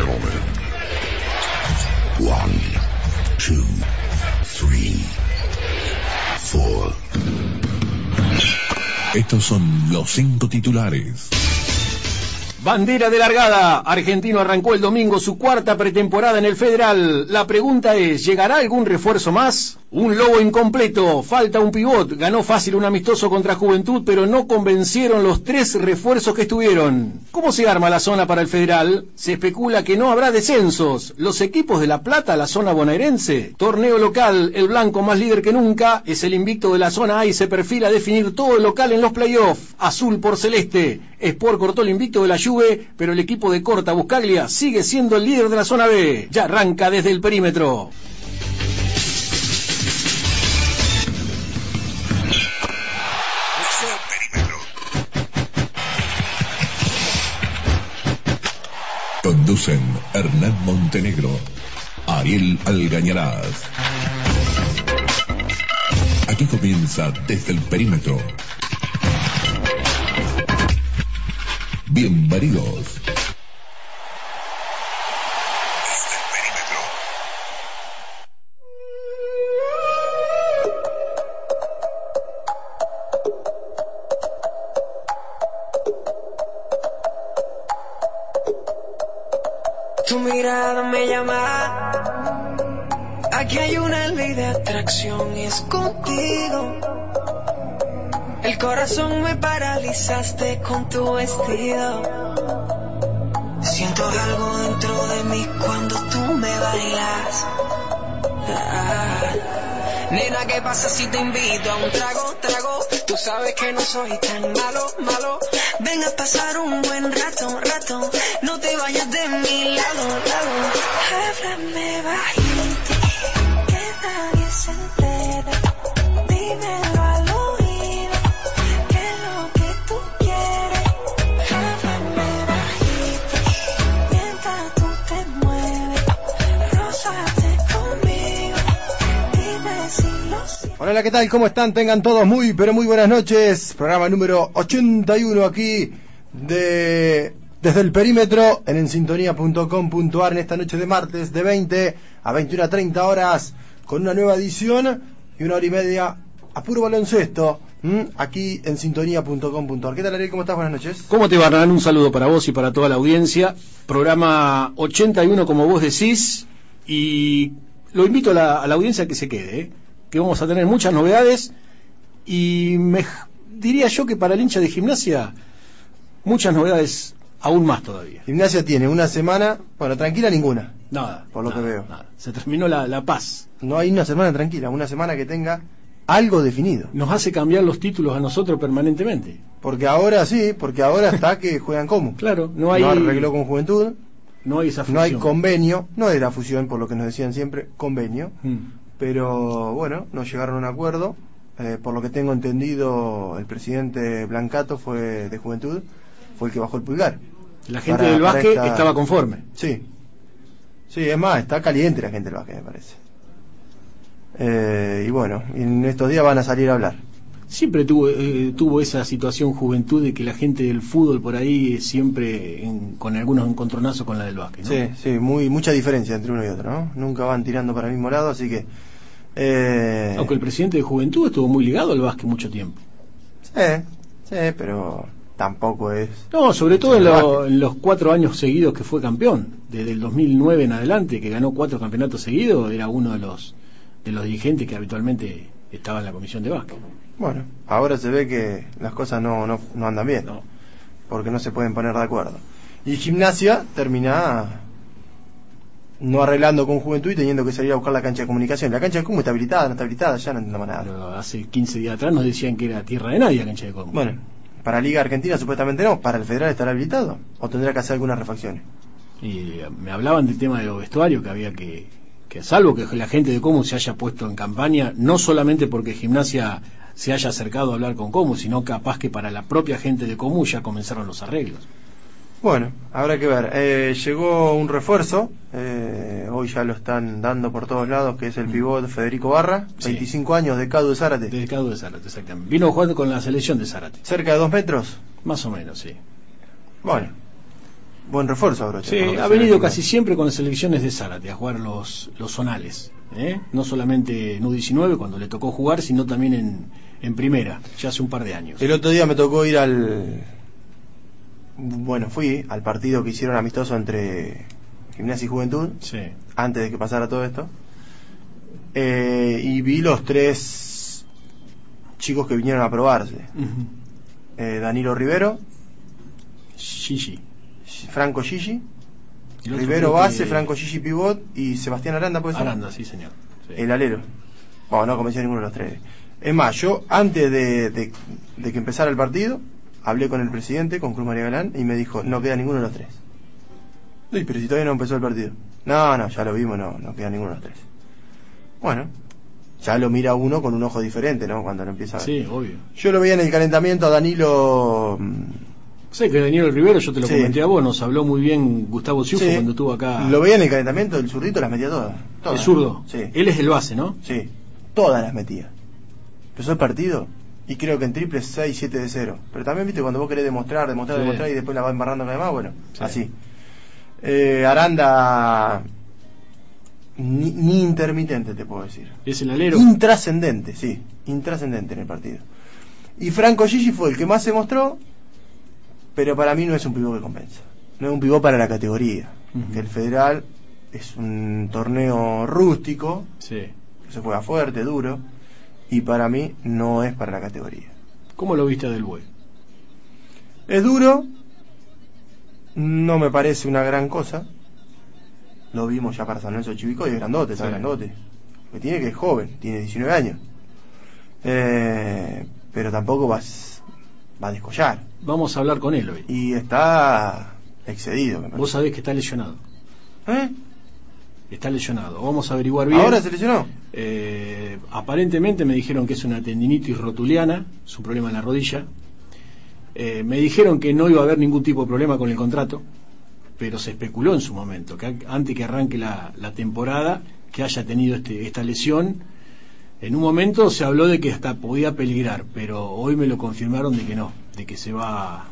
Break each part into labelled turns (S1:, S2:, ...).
S1: gentlemen. One, two, three, four. Estos son los cinco titulares.
S2: Bandera de largada. Argentino arrancó el domingo su cuarta pretemporada en el Federal. La pregunta es, ¿llegará algún refuerzo más? Un lobo incompleto, falta un pivot, ganó fácil un amistoso contra Juventud, pero no convencieron los tres refuerzos que estuvieron. ¿Cómo se arma la zona para el Federal? Se especula que no habrá descensos. Los equipos de La Plata, la zona bonaerense. Torneo local, el blanco más líder que nunca, es el invicto de la zona A y se perfila a definir todo el local en los playoffs. Azul por celeste. Sport cortó el invicto de la Juve, pero el equipo de Corta Buscaglia sigue siendo el líder de la zona B. Ya arranca desde el perímetro.
S1: Montenegro, Ariel Algañarás. Aquí comienza desde el perímetro. Bienvenidos.
S3: Contigo. El corazón me paralizaste con tu vestido. Siento algo dentro de mí cuando tú me bailas. Ah. Nena, ¿qué pasa si te invito a un trago, trago? Tú sabes que no soy tan malo, malo. Ven a pasar un buen rato, rato. No te vayas de mi lado, lado. Háblame bajito, que nadie que.
S4: Hola, ¿qué tal? ¿Cómo están? Tengan todos muy, pero muy buenas noches. Programa número 81 aquí de desde el perímetro en ensintonía.com.ar en esta noche de martes de 20 a 21 a 30 horas con una nueva edición y una hora y media a puro baloncesto aquí en sintonía.com.ar. ¿Qué tal, Ariel? ¿Cómo estás? Buenas noches.
S2: ¿Cómo te va, Hernán? Un saludo para vos y para toda la audiencia. Programa 81, como vos decís, y lo invito a la, a la audiencia a que se quede, ¿eh? que vamos a tener muchas novedades y me, diría yo que para el hincha de gimnasia, muchas novedades aún más todavía.
S4: Gimnasia tiene una semana, bueno, tranquila ninguna.
S2: Nada.
S4: Por lo
S2: nada,
S4: que veo.
S2: nada. Se terminó la, la paz.
S4: No hay una semana tranquila, una semana que tenga algo definido.
S2: Nos hace cambiar los títulos a nosotros permanentemente.
S4: Porque ahora sí, porque ahora está que juegan como.
S2: Claro, no hay,
S4: No arregló con Juventud,
S2: no hay esa
S4: no hay
S2: fusión.
S4: convenio, no era fusión por lo que nos decían siempre, convenio,
S2: Mm.
S4: pero bueno, no llegaron a un acuerdo. Eh, por lo que tengo entendido, el presidente Blancato fue de Juventud, fue el que bajó el pulgar.
S2: La gente
S4: Para-
S2: del básquet
S4: esta-
S2: estaba conforme.
S4: Sí, sí, es más, está caliente la gente del básquet, me parece. Eh, y bueno, en estos días van a salir a hablar.
S2: Siempre tuvo, eh, tuvo esa situación juventud de que la gente del fútbol por ahí siempre en- con algunos encontronazos con la del básquet. ¿no?
S4: Sí, sí, muy, mucha diferencia entre uno y otro, ¿no? Nunca van tirando para el mismo lado, así que... Eh,
S2: Aunque el presidente de juventud estuvo muy ligado al básquet mucho tiempo.
S4: Sí, sí, pero tampoco es...
S2: No, sobre todo en, lo- los cuatro años seguidos que fue campeón. Desde el 2009 en adelante, que ganó cuatro campeonatos seguidos, era uno de los, de los dirigentes que habitualmente estaba en la comisión de básquet.
S4: Bueno, ahora se ve que las cosas no, no, no andan bien,
S2: No.
S4: porque no se pueden poner de acuerdo. Y gimnasia termina no arreglando con juventud y teniendo que salir a buscar la cancha de comunicación. La cancha de comunicación está habilitada, no está habilitada, ya no entiendo más nada.
S2: Pero hace 15 días atrás nos decían que era tierra de nadie la cancha de Colmo.
S4: Bueno, para Liga Argentina supuestamente no, para el Federal estará habilitado o tendrá que hacer algunas refacciones.
S2: Y eh, me hablaban del tema de los vestuarios, que había que, que salvo que la gente de Comu se haya puesto en campaña, no solamente porque Gimnasia se haya acercado a hablar con Comu, sino capaz que para la propia gente de Comu ya comenzaron los arreglos.
S4: Bueno, habrá que ver. Eh, llegó un refuerzo, eh, hoy ya lo están dando por todos lados, que es el pivot Federico Barra,
S2: Sí.
S4: 25 años de Cadu de Zárate.
S2: Del Cadu de Zárate, exactamente. Vino jugando con la selección de Zárate,
S4: Cerca de dos metros.
S2: más o menos, sí.
S4: Bueno, buen refuerzo Arocha.
S2: Sí, ha venido
S4: ve.
S2: casi siempre con las selecciones de Zárate a jugar los, los zonales. ¿eh? No solamente en U19 cuando le tocó jugar, sino también en, en primera, ya hace un par de años.
S4: El otro día me tocó ir al. Bueno, fui al partido que hicieron amistoso entre Gimnasia y Juventud,
S2: Sí.
S4: antes de que pasara todo esto. Eh, y vi los tres chicos que vinieron a probarse. Eh, Danilo Rivero,
S2: Gigi.
S4: Franco Gigi, Rivero
S2: que-
S4: base, Franco Gigi pivot y Sebastián Aranda, ¿puede ser?
S2: Aranda, sí, señor. Sí.
S4: El alero. Bueno, no convenció a ninguno de los tres. Es más, yo antes de, de- de que empezara el partido, hablé con el presidente, con Cruz María Galán, y me dijo, no queda ninguno de los tres. Uy, pero si todavía no empezó el partido. No, no, ya lo vimos, no, no queda ninguno de los tres. Bueno, ya lo mira uno con un ojo diferente, ¿no? Cuando lo empieza a ver.
S2: Sí, obvio.
S4: Yo lo veía en el calentamiento a Danilo... mm,
S2: Sé que Daniel Rivero, yo te lo
S4: Sí.
S2: comenté a vos, nos habló muy bien Gustavo Ciufo
S4: sí,
S2: cuando estuvo acá.
S4: Lo veía en el calentamiento, el zurrito las metía todas. todas.
S2: ¿Es zurdo?
S4: Sí.
S2: Él es el base, ¿no?
S4: Sí, todas las metía. Empezó el partido y creo que en triple 6, 7 de 0. Pero también, viste, cuando vos querés demostrar, demostrar,
S2: Sí.
S4: demostrar y después la va embarrando con demás, bueno,
S2: Sí.
S4: así. Eh, Aranda, ni, ni intermitente te puedo decir.
S2: Es el alero.
S4: Intrascendente, sí, intrascendente en el partido. Y Franco Gigi fue el que más se mostró, pero para mí no es un pivot que compensa. No es un pivot para la categoría. Que el federal es un torneo rústico,
S2: Sí.
S4: que se juega fuerte, duro, y para mí no es para la categoría.
S2: ¿Cómo lo viste Del Buey?
S4: Es duro, no me parece una gran cosa. Lo vimos ya para San Lorenzo Chivico y es grandote, está
S2: Sí.
S4: grandote. Que tiene que es joven, tiene 19 años. Eh, pero tampoco va, a s- va a descollar.
S2: Vamos a hablar con él hoy.
S4: Y está excedido, me
S2: Vos sabés que está lesionado.
S4: ¿Eh?
S2: Está lesionado. Vamos a averiguar bien.
S4: ¿Ahora se lesionó?
S2: Eh, aparentemente me dijeron que es una tendinitis rotuliana, es un problema en la rodilla. Eh, me dijeron que no iba a haber ningún tipo de problema con el contrato, pero se especuló en su momento, que antes que arranque la, la temporada, que haya tenido este, esta lesión. En un momento se habló de que hasta podía peligrar, pero hoy me lo confirmaron de que no, de que se va,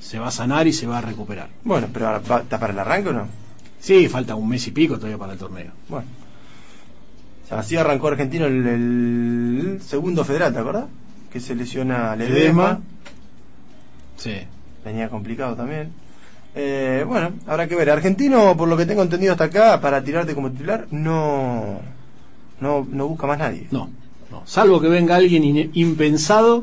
S2: se va a sanar y se va a recuperar.
S4: Bueno, pero ¿está para el arranque o no?
S2: Sí, falta un mes y pico todavía para el torneo.
S4: Bueno. Así arrancó Argentino el, el segundo federal, ¿te acuerdas? Que se lesiona Ledesma.
S2: Ledesma. Sí.
S4: Venía complicado también. Eh, bueno, habrá que ver. Argentino, por lo que tengo entendido hasta acá, para tirarte como titular, no, no, no busca más nadie.
S2: No, no. Salvo que venga alguien impensado,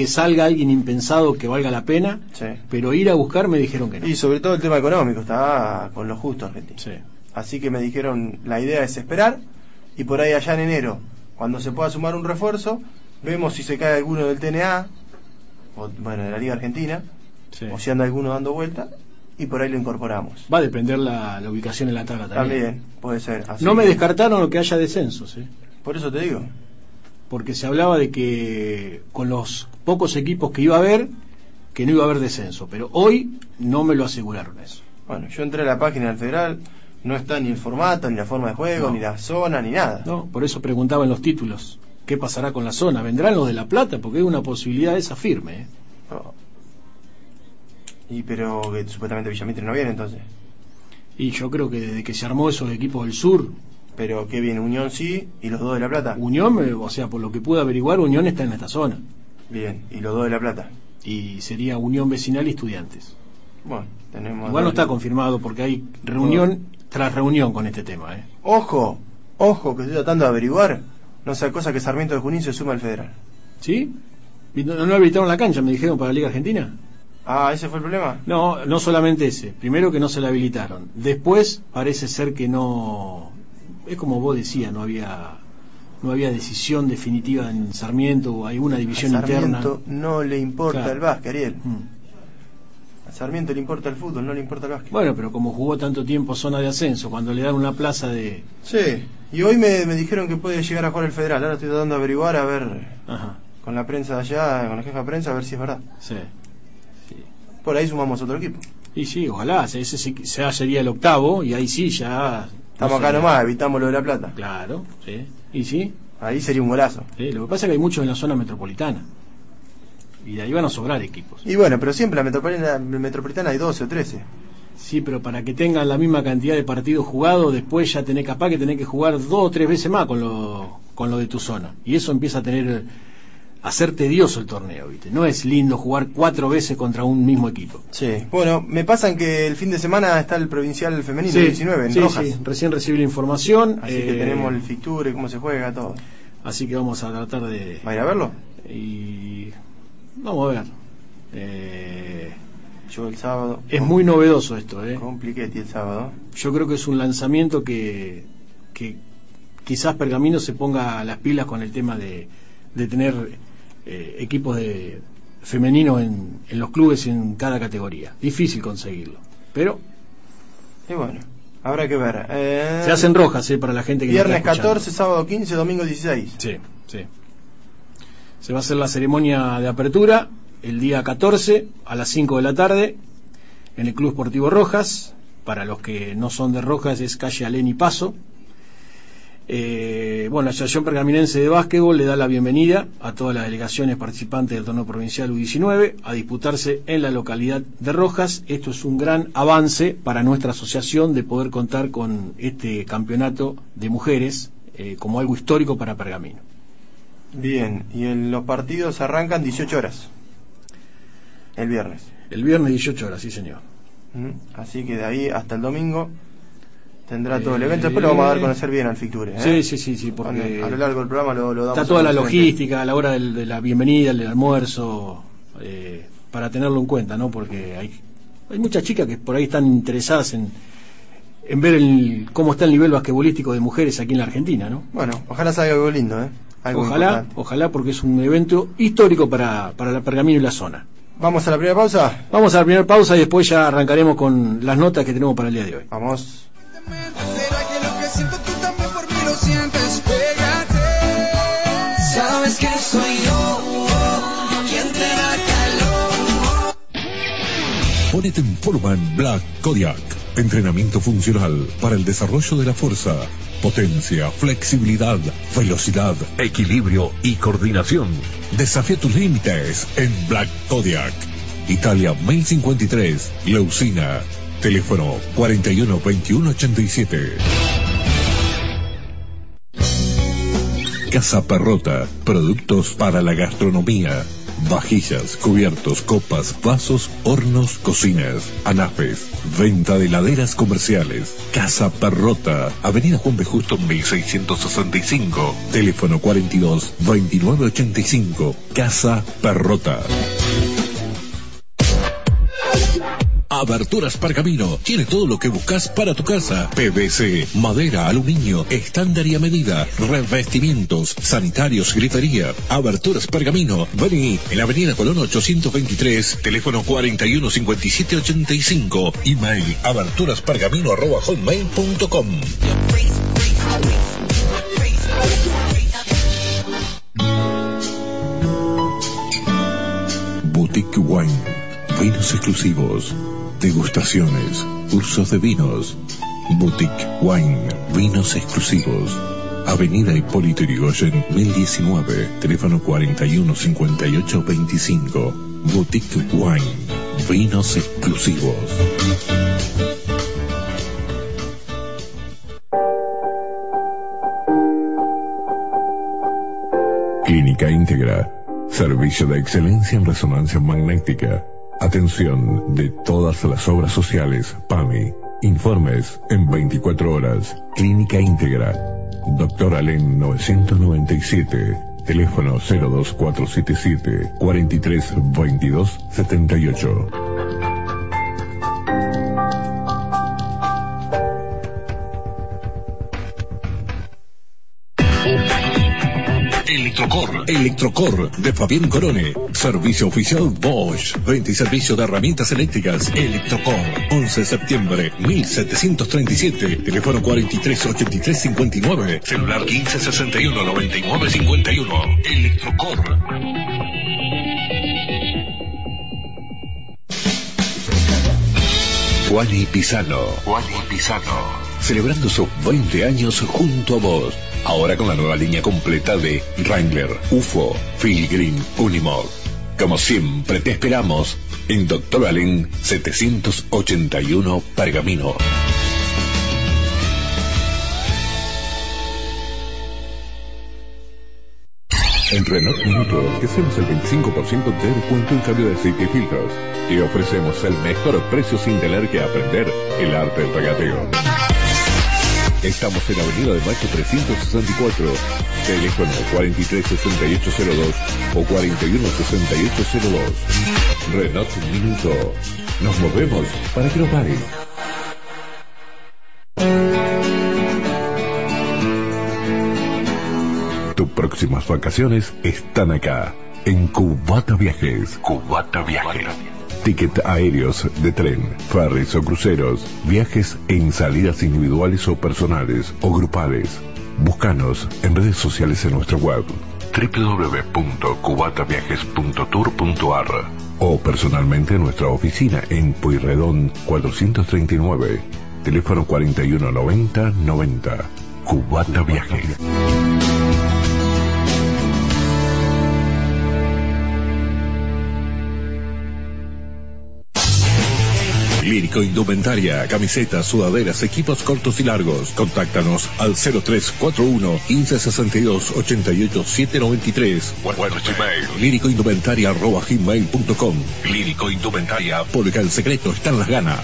S2: que salga alguien impensado que valga la pena,
S4: Sí.
S2: pero ir a buscar me dijeron que no.
S4: Y sobre todo el tema económico, está con lo justo Argentino.
S2: Sí.
S4: Así que me dijeron, la idea es esperar y por ahí allá en enero, cuando se pueda sumar un refuerzo, vemos si se cae alguno del TNA, o bueno, de la Liga Argentina,
S2: sí.
S4: o si anda alguno dando vuelta, y por ahí lo incorporamos.
S2: Va a depender la, la ubicación en la tabla también.
S4: También, puede ser. Así
S2: No me descartaron lo que haya descensos, ¿eh?
S4: Por eso te digo.
S2: Porque se hablaba de que con los pocos equipos que iba a haber, que no iba a haber descenso, pero hoy no me lo aseguraron eso.
S4: Bueno, yo entré a la página del Federal, no está ni el formato, ni la forma de juego,
S2: No.
S4: ni la zona, ni nada.
S2: No, por eso preguntaba en los títulos, ¿qué pasará con la zona? ¿Vendrán los de La Plata? Porque es una posibilidad esa firme, ¿eh?
S4: No. Y pero que supuestamente Villamitre no viene entonces.
S2: Y yo creo que desde que se armó esos equipos del sur,
S4: Pero que viene Unión sí y los dos de La Plata.
S2: Unión, eh, o sea, por lo que pude averiguar, Unión está en esta zona.
S4: Bien, y los dos de La Plata.
S2: Y sería Unión Vecinal y Estudiantes.
S4: Bueno, tenemos.
S2: Igual no está confirmado porque hay reunión tras reunión con este tema. ¿eh?
S4: Ojo, ojo, que estoy tratando de averiguar. No sea cosa que Sarmiento de Junín se suma al Federal.
S2: ¿Sí? ¿Y ¿No, no habilitaron la cancha, me dijeron, para la Liga Argentina?
S4: Ah, ese fue el problema.
S2: No, no solamente ese. Primero que no se la habilitaron. Después parece ser que no... Es como vos decías, no había no había decisión definitiva en Sarmiento o hay una división
S4: a Sarmiento
S2: interna.
S4: no le importa
S2: Claro.
S4: el básquet, Ariel.
S2: Mm.
S4: A Sarmiento le importa el fútbol, no le importa el básquet.
S2: Bueno, pero como jugó tanto tiempo zona de ascenso, cuando le dan una plaza de...
S4: Sí, y hoy me, me dijeron que puede llegar a jugar el Federal. Ahora estoy tratando de averiguar, a ver,
S2: Ajá,
S4: con la prensa de allá, con la jefa de prensa, a ver si es verdad.
S2: sí.
S4: Por ahí sumamos otro equipo.
S2: Y sí, ojalá, ese sí- ya sería el octavo y ahí sí ya...
S4: Estamos acá nomás, evitamos lo de La Plata.
S2: Claro, sí. Y sí,
S4: Ahí sería un golazo.
S2: sí, lo que pasa es que hay muchos en la zona metropolitana. Y de ahí van a sobrar equipos.
S4: Y bueno, pero siempre la metropolitana, metropolitana hay 12 o 13.
S2: Sí, pero para que tengan la misma cantidad de partidos jugados, después ya tenés capaz que tenés que jugar dos o tres veces más con lo, con lo de tu zona. Y eso empieza a tener a ser tedioso el torneo, ¿viste? No es lindo jugar cuatro veces contra un mismo equipo.
S4: Sí. Bueno, me pasan que el fin de semana está el provincial femenino
S2: Sí,
S4: 19 en
S2: sí,
S4: Rojas.
S2: sí, recién recibí la información.
S4: Así que
S2: eh,
S4: tenemos el fixture, cómo se juega, todo.
S2: Así que vamos a tratar de...
S4: ¿Va a ir a verlo?
S2: Y vamos a ver. Eh,
S4: Yo el sábado.
S2: es muy novedoso esto, ¿eh?
S4: Compliquetti el sábado.
S2: Yo creo que es un lanzamiento que, que quizás Pergamino se ponga las pilas con el tema de, de tener eh, equipos de femeninos en, en los clubes en cada categoría. Difícil conseguirlo. Pero
S4: Y bueno, habrá que ver. Eh,
S2: se hacen rojas ¿eh? para la gente que
S4: Viernes
S2: está escuchando.
S4: 14, sábado 15, domingo 16.
S2: Sí, sí. Se va a hacer la ceremonia de apertura el día 14 a las 5 de la tarde en el Club Sportivo Rojas. Para los que no son de Rojas es calle Alén y Paso. Eh, bueno, la Asociación Pergaminense de Básquetbol le da la bienvenida a todas las delegaciones participantes del torneo provincial U19 a disputarse en la localidad de Rojas. Esto es un gran avance para nuestra asociación de poder contar con este campeonato de mujeres eh, como algo histórico para Pergamino.
S4: Bien, y en los partidos arrancan 18 horas. El viernes.
S2: El viernes 18 horas, sí señor.
S4: ¿Mm? Así que de ahí hasta el domingo tendrá todo el evento. Después lo vamos a dar a conocer bien al Ficture. ¿eh?
S2: Sí, sí, sí, sí, porque
S4: A lo largo del programa lo, lo damos
S2: está toda la logística a la hora del- de la bienvenida, del almuerzo, eh, para tenerlo en cuenta, ¿no? Porque hay, hay muchas chicas que por ahí están interesadas en, en ver el, cómo está el nivel basquetbolístico de mujeres aquí en la Argentina, ¿no?
S4: Bueno, ojalá salga algo lindo, ¿eh? Algo
S2: Ojalá,
S4: importante.
S2: ojalá, porque es un evento histórico para, para la Pergamino y la zona.
S4: Vamos a la primera pausa.
S2: Vamos a la primera pausa y después ya arrancaremos con las notas que tenemos para el día de hoy.
S4: Vamos.
S5: ¿Será que lo que siento tú también por mí lo sientes? Pégate.
S3: Sabes que soy yo quien te da calor.
S1: Ponete en forma en Black Kodiak. Entrenamiento funcional para el desarrollo de la fuerza, potencia, flexibilidad, velocidad, equilibrio y coordinación. Desafía tus límites en Black Kodiak. Italia 1053, Leucina. Teléfono 41 21 87. Casa Perrota, productos para la gastronomía. Vajillas, cubiertos, copas, vasos, hornos, cocinas, anafes, venta de heladeras comerciales. Casa Perrota, Avenida Juan B. Justo 1665, teléfono 42 2985. Casa Perrota. Aberturas Pergamino tiene todo lo que buscas para tu casa. PVC, madera, aluminio, estándar y a medida, revestimientos, sanitarios, grifería. Aberturas Pergamino. Vení en la avenida Colón 823, teléfono 415785, email aberturaspergamino arroba hotmail.com. Boutique Wine. Vinos exclusivos. Degustaciones. Cursos de vinos. Boutique Wine. Vinos exclusivos. Avenida Hipólito Yrigoyen, 1019. Teléfono 415825. Boutique Wine. Vinos exclusivos. Clínica Íntegra. Servicio de excelencia en resonancia magnética. Atención de todas las obras sociales. PAMI. Informes en 24 horas. Clínica Íntegra. Doctor Alén 997. Teléfono 02477 43 22 78. Electrocor, Electrocor de Fabián Corone. Servicio oficial Bosch. Venta y servicio de herramientas eléctricas. Electrocor. 11 de septiembre 1737. Teléfono 438359. Celular 1561 9951. Electrocor. Juani Pisano. Juani Pisano. Celebrando sus 20 años junto a vos. Ahora con la nueva línea completa de Wrangler, UFO, Green, Unimog. Como siempre te esperamos en Doctor Allen 781 Pergamino. En Renault Minuto te hacemos el 25% de descuento en cambio de aceite y filtros. Y ofrecemos el mejor precio sin tener que aprender el arte del regateo. Estamos en Avenida de Mayo 364, teléfono 436802 o 416802. Renault Minuto. Nos movemos para que no pare. Tus próximas vacaciones están acá, en Cubata Viajes. Cubata Viajes. Ticket aéreos de tren, ferries o cruceros, viajes en salidas individuales o personales o grupales. Búscanos en redes sociales en nuestra web www.cubataviajes.tour.ar o personalmente en nuestra oficina en Pueyrredón 439, teléfono 4190 90. Cubata Viajes. Lírico Indumentaria, camisetas, sudaderas, equipos cortos y largos. Contáctanos al 0341 1562 88 793 o Lírico Indumentaria arroba gmail.com Lírico Indumentaria, porque el secreto está en las ganas.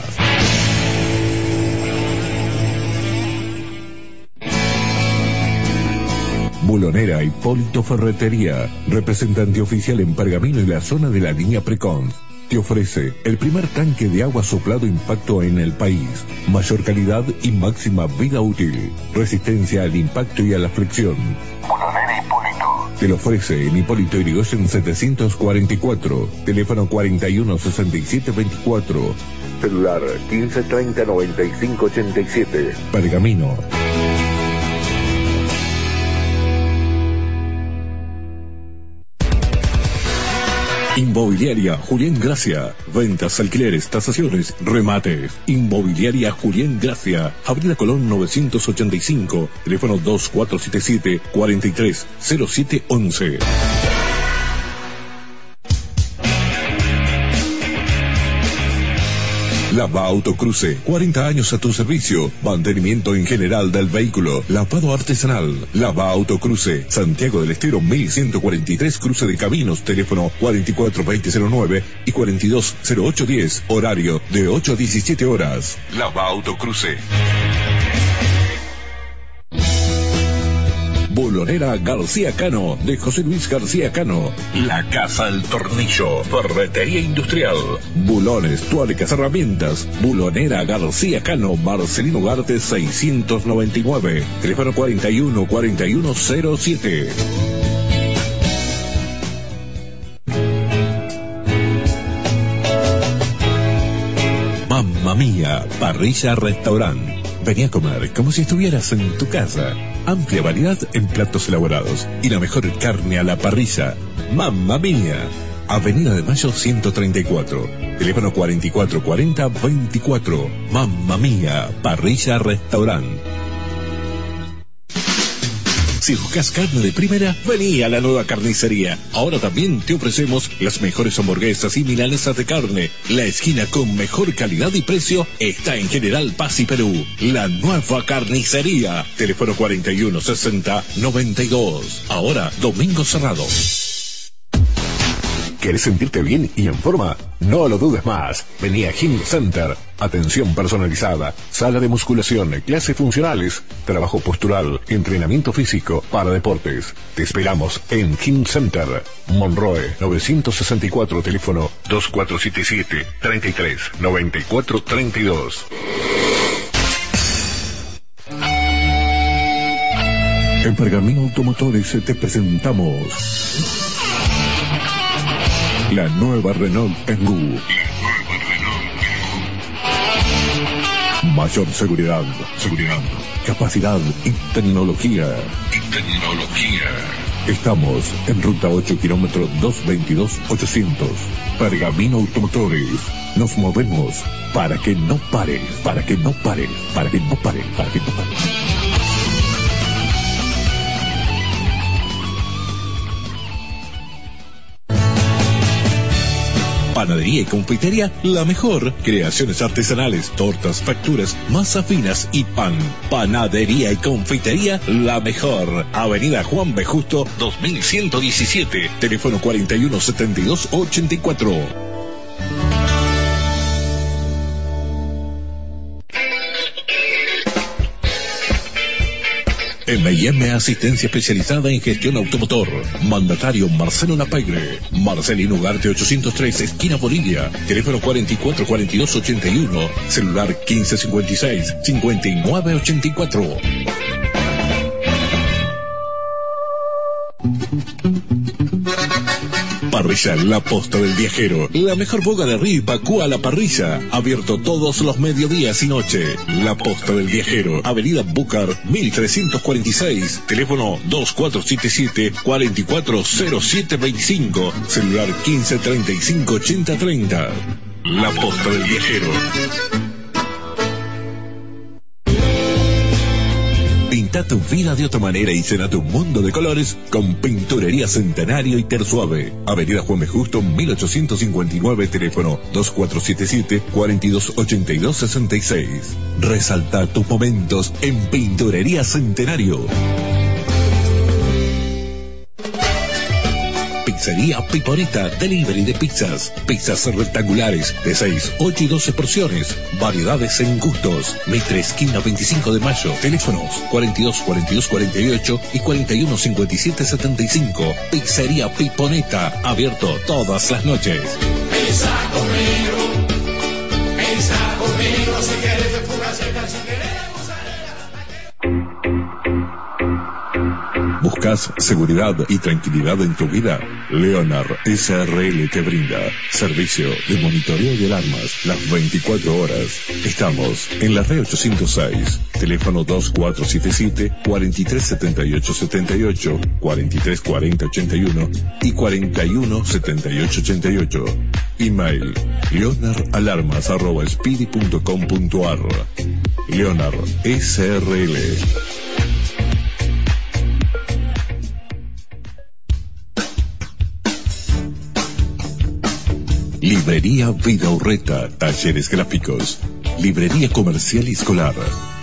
S1: Bulonera Hipólito Ferretería, representante oficial en Pergamino y la zona de la línea Precon te ofrece el primer tanque de agua soplado impacto en el país, mayor calidad y máxima vida útil, resistencia al impacto y a la flexión. Hipólito. Te lo ofrece en Hipólito Irigoyen 744, teléfono 416724, celular 15309587, Pergamino. Inmobiliaria Julián Gracia. Ventas, alquileres, tasaciones, remates. Inmobiliaria Julián Gracia. Avenida Colón 985. Teléfono 2477 430711. Lava Autocruce, 40 años a tu servicio. Mantenimiento en general del vehículo. Lavado artesanal. Lava Autocruce, Santiago del Estero 1143, cruce de caminos. Teléfono 442009 y 420810. Horario de 8 a 17 horas. Lava Autocruce. Bulonera García Cano, de José Luis García Cano. La Casa del Tornillo, Ferretería Industrial. Bulones, tuercas, herramientas. Bulonera García Cano, Marcelino Garte 699. Teléfono 41 4107. Mamma mía, parrilla restaurante. Vení a comer como si estuvieras en tu casa. Amplia variedad en platos elaborados y la mejor carne a la parrilla. Mamma mía. Avenida de Mayo 134. Teléfono 4440-24. Mamma mía. Parrilla Restaurant. Si buscas carne de primera, vení a la nueva carnicería. Ahora también te ofrecemos las mejores hamburguesas y milanesas de carne. La esquina con mejor calidad y precio está en General Paz y Perú. La nueva carnicería. Teléfono 4160 92. Ahora, domingo cerrado. ¿Quieres sentirte bien y en forma? No lo dudes más. Vení a Gym Center. Atención personalizada, sala de musculación, clases funcionales, trabajo postural, entrenamiento físico para deportes. Te esperamos en Gym Center. Monroe 964, teléfono 2477 33 94 32. En Pergamino Automotores te presentamos la nueva Renault Kangoo. Mayor seguridad, seguridad, capacidad y tecnología. Y tecnología. Estamos en ruta 8 kilómetros 222-800. Pergamino Automotores. Nos movemos para que no pare, para que no pare, para que no pare, para que no pare. Panadería y confitería, la mejor. Creaciones artesanales, tortas, facturas, masa finas y pan. Panadería y confitería, la mejor. Avenida Juan B. Justo, 2117. Teléfono 417284. M&M Asistencia Especializada en Gestión Automotor. Mandatario Marcelo Napagre. Marcelino Ugarte 803, esquina Bolivia. Teléfono 444281. Celular 1556 La Posta del Viajero. La mejor boga de río y a la parrilla. Abierto todos los mediodías y noche. La Posta del Viajero. Avenida Búcar 1346. Teléfono 2477 440725. Celular 1535 8030. La Posta del Viajero. Pinta tu vida de otra manera y llena tu mundo de colores con Pinturería Centenario y Tersuave. Avenida Juan B. Justo, 1859, teléfono 2477-428266. Resalta tus momentos en Pinturería Centenario. Pizzería Piponeta, delivery de pizzas, pizzas rectangulares de 6, 8 y 12 porciones, variedades en gustos. Mitre esquina 25 de mayo, teléfonos 42 42 48 y 41 57 75. Pizzería Piponeta, abierto todas las noches.
S6: Pizza conmigo, pizza conmigo, si quieres
S1: ¿Buscas seguridad y tranquilidad en tu vida? Leonard SRL te brinda servicio de monitoreo de alarmas las 24 horas. Estamos en la red 806, teléfono 2477 437878, 434081 y 417888. Email leonardalarmas.speedy.com.ar Leonard SRL Librería Vida Urreta, talleres gráficos, librería comercial y escolar,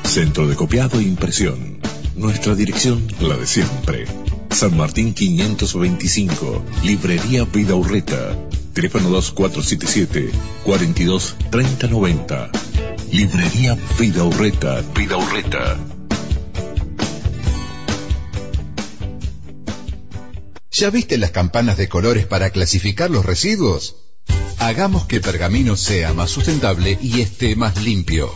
S1: centro de copiado e impresión. Nuestra dirección, la de siempre. San Martín 525, Librería Vida Urreta, teléfono 2477 42 3090. Librería Vida Urreta, Vida Urreta.
S7: ¿Ya viste las campanas de colores para clasificar los residuos? Hagamos que Pergamino sea más sustentable y esté más limpio.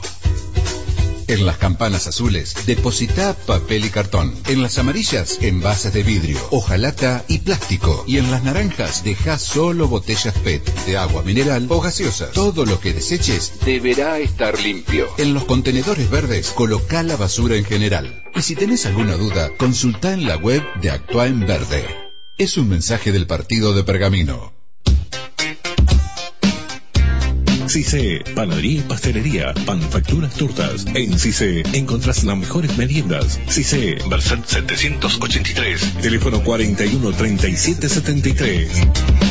S7: En las campanas azules, deposita papel y cartón. En las amarillas, envases de vidrio, hojalata y plástico. Y en las naranjas, deja solo botellas PET de agua mineral o gaseosa. Todo lo que deseches deberá estar limpio. En los contenedores verdes, coloca la basura en general. Y si tenés alguna duda, consulta en la web de Actúa en Verde. Es un mensaje del partido de Pergamino.
S1: CICE, panadería y pastelería, panfacturas tortas. En CICE encontrás las mejores meriendas. CICE, Verset 783, teléfono 41 37 73.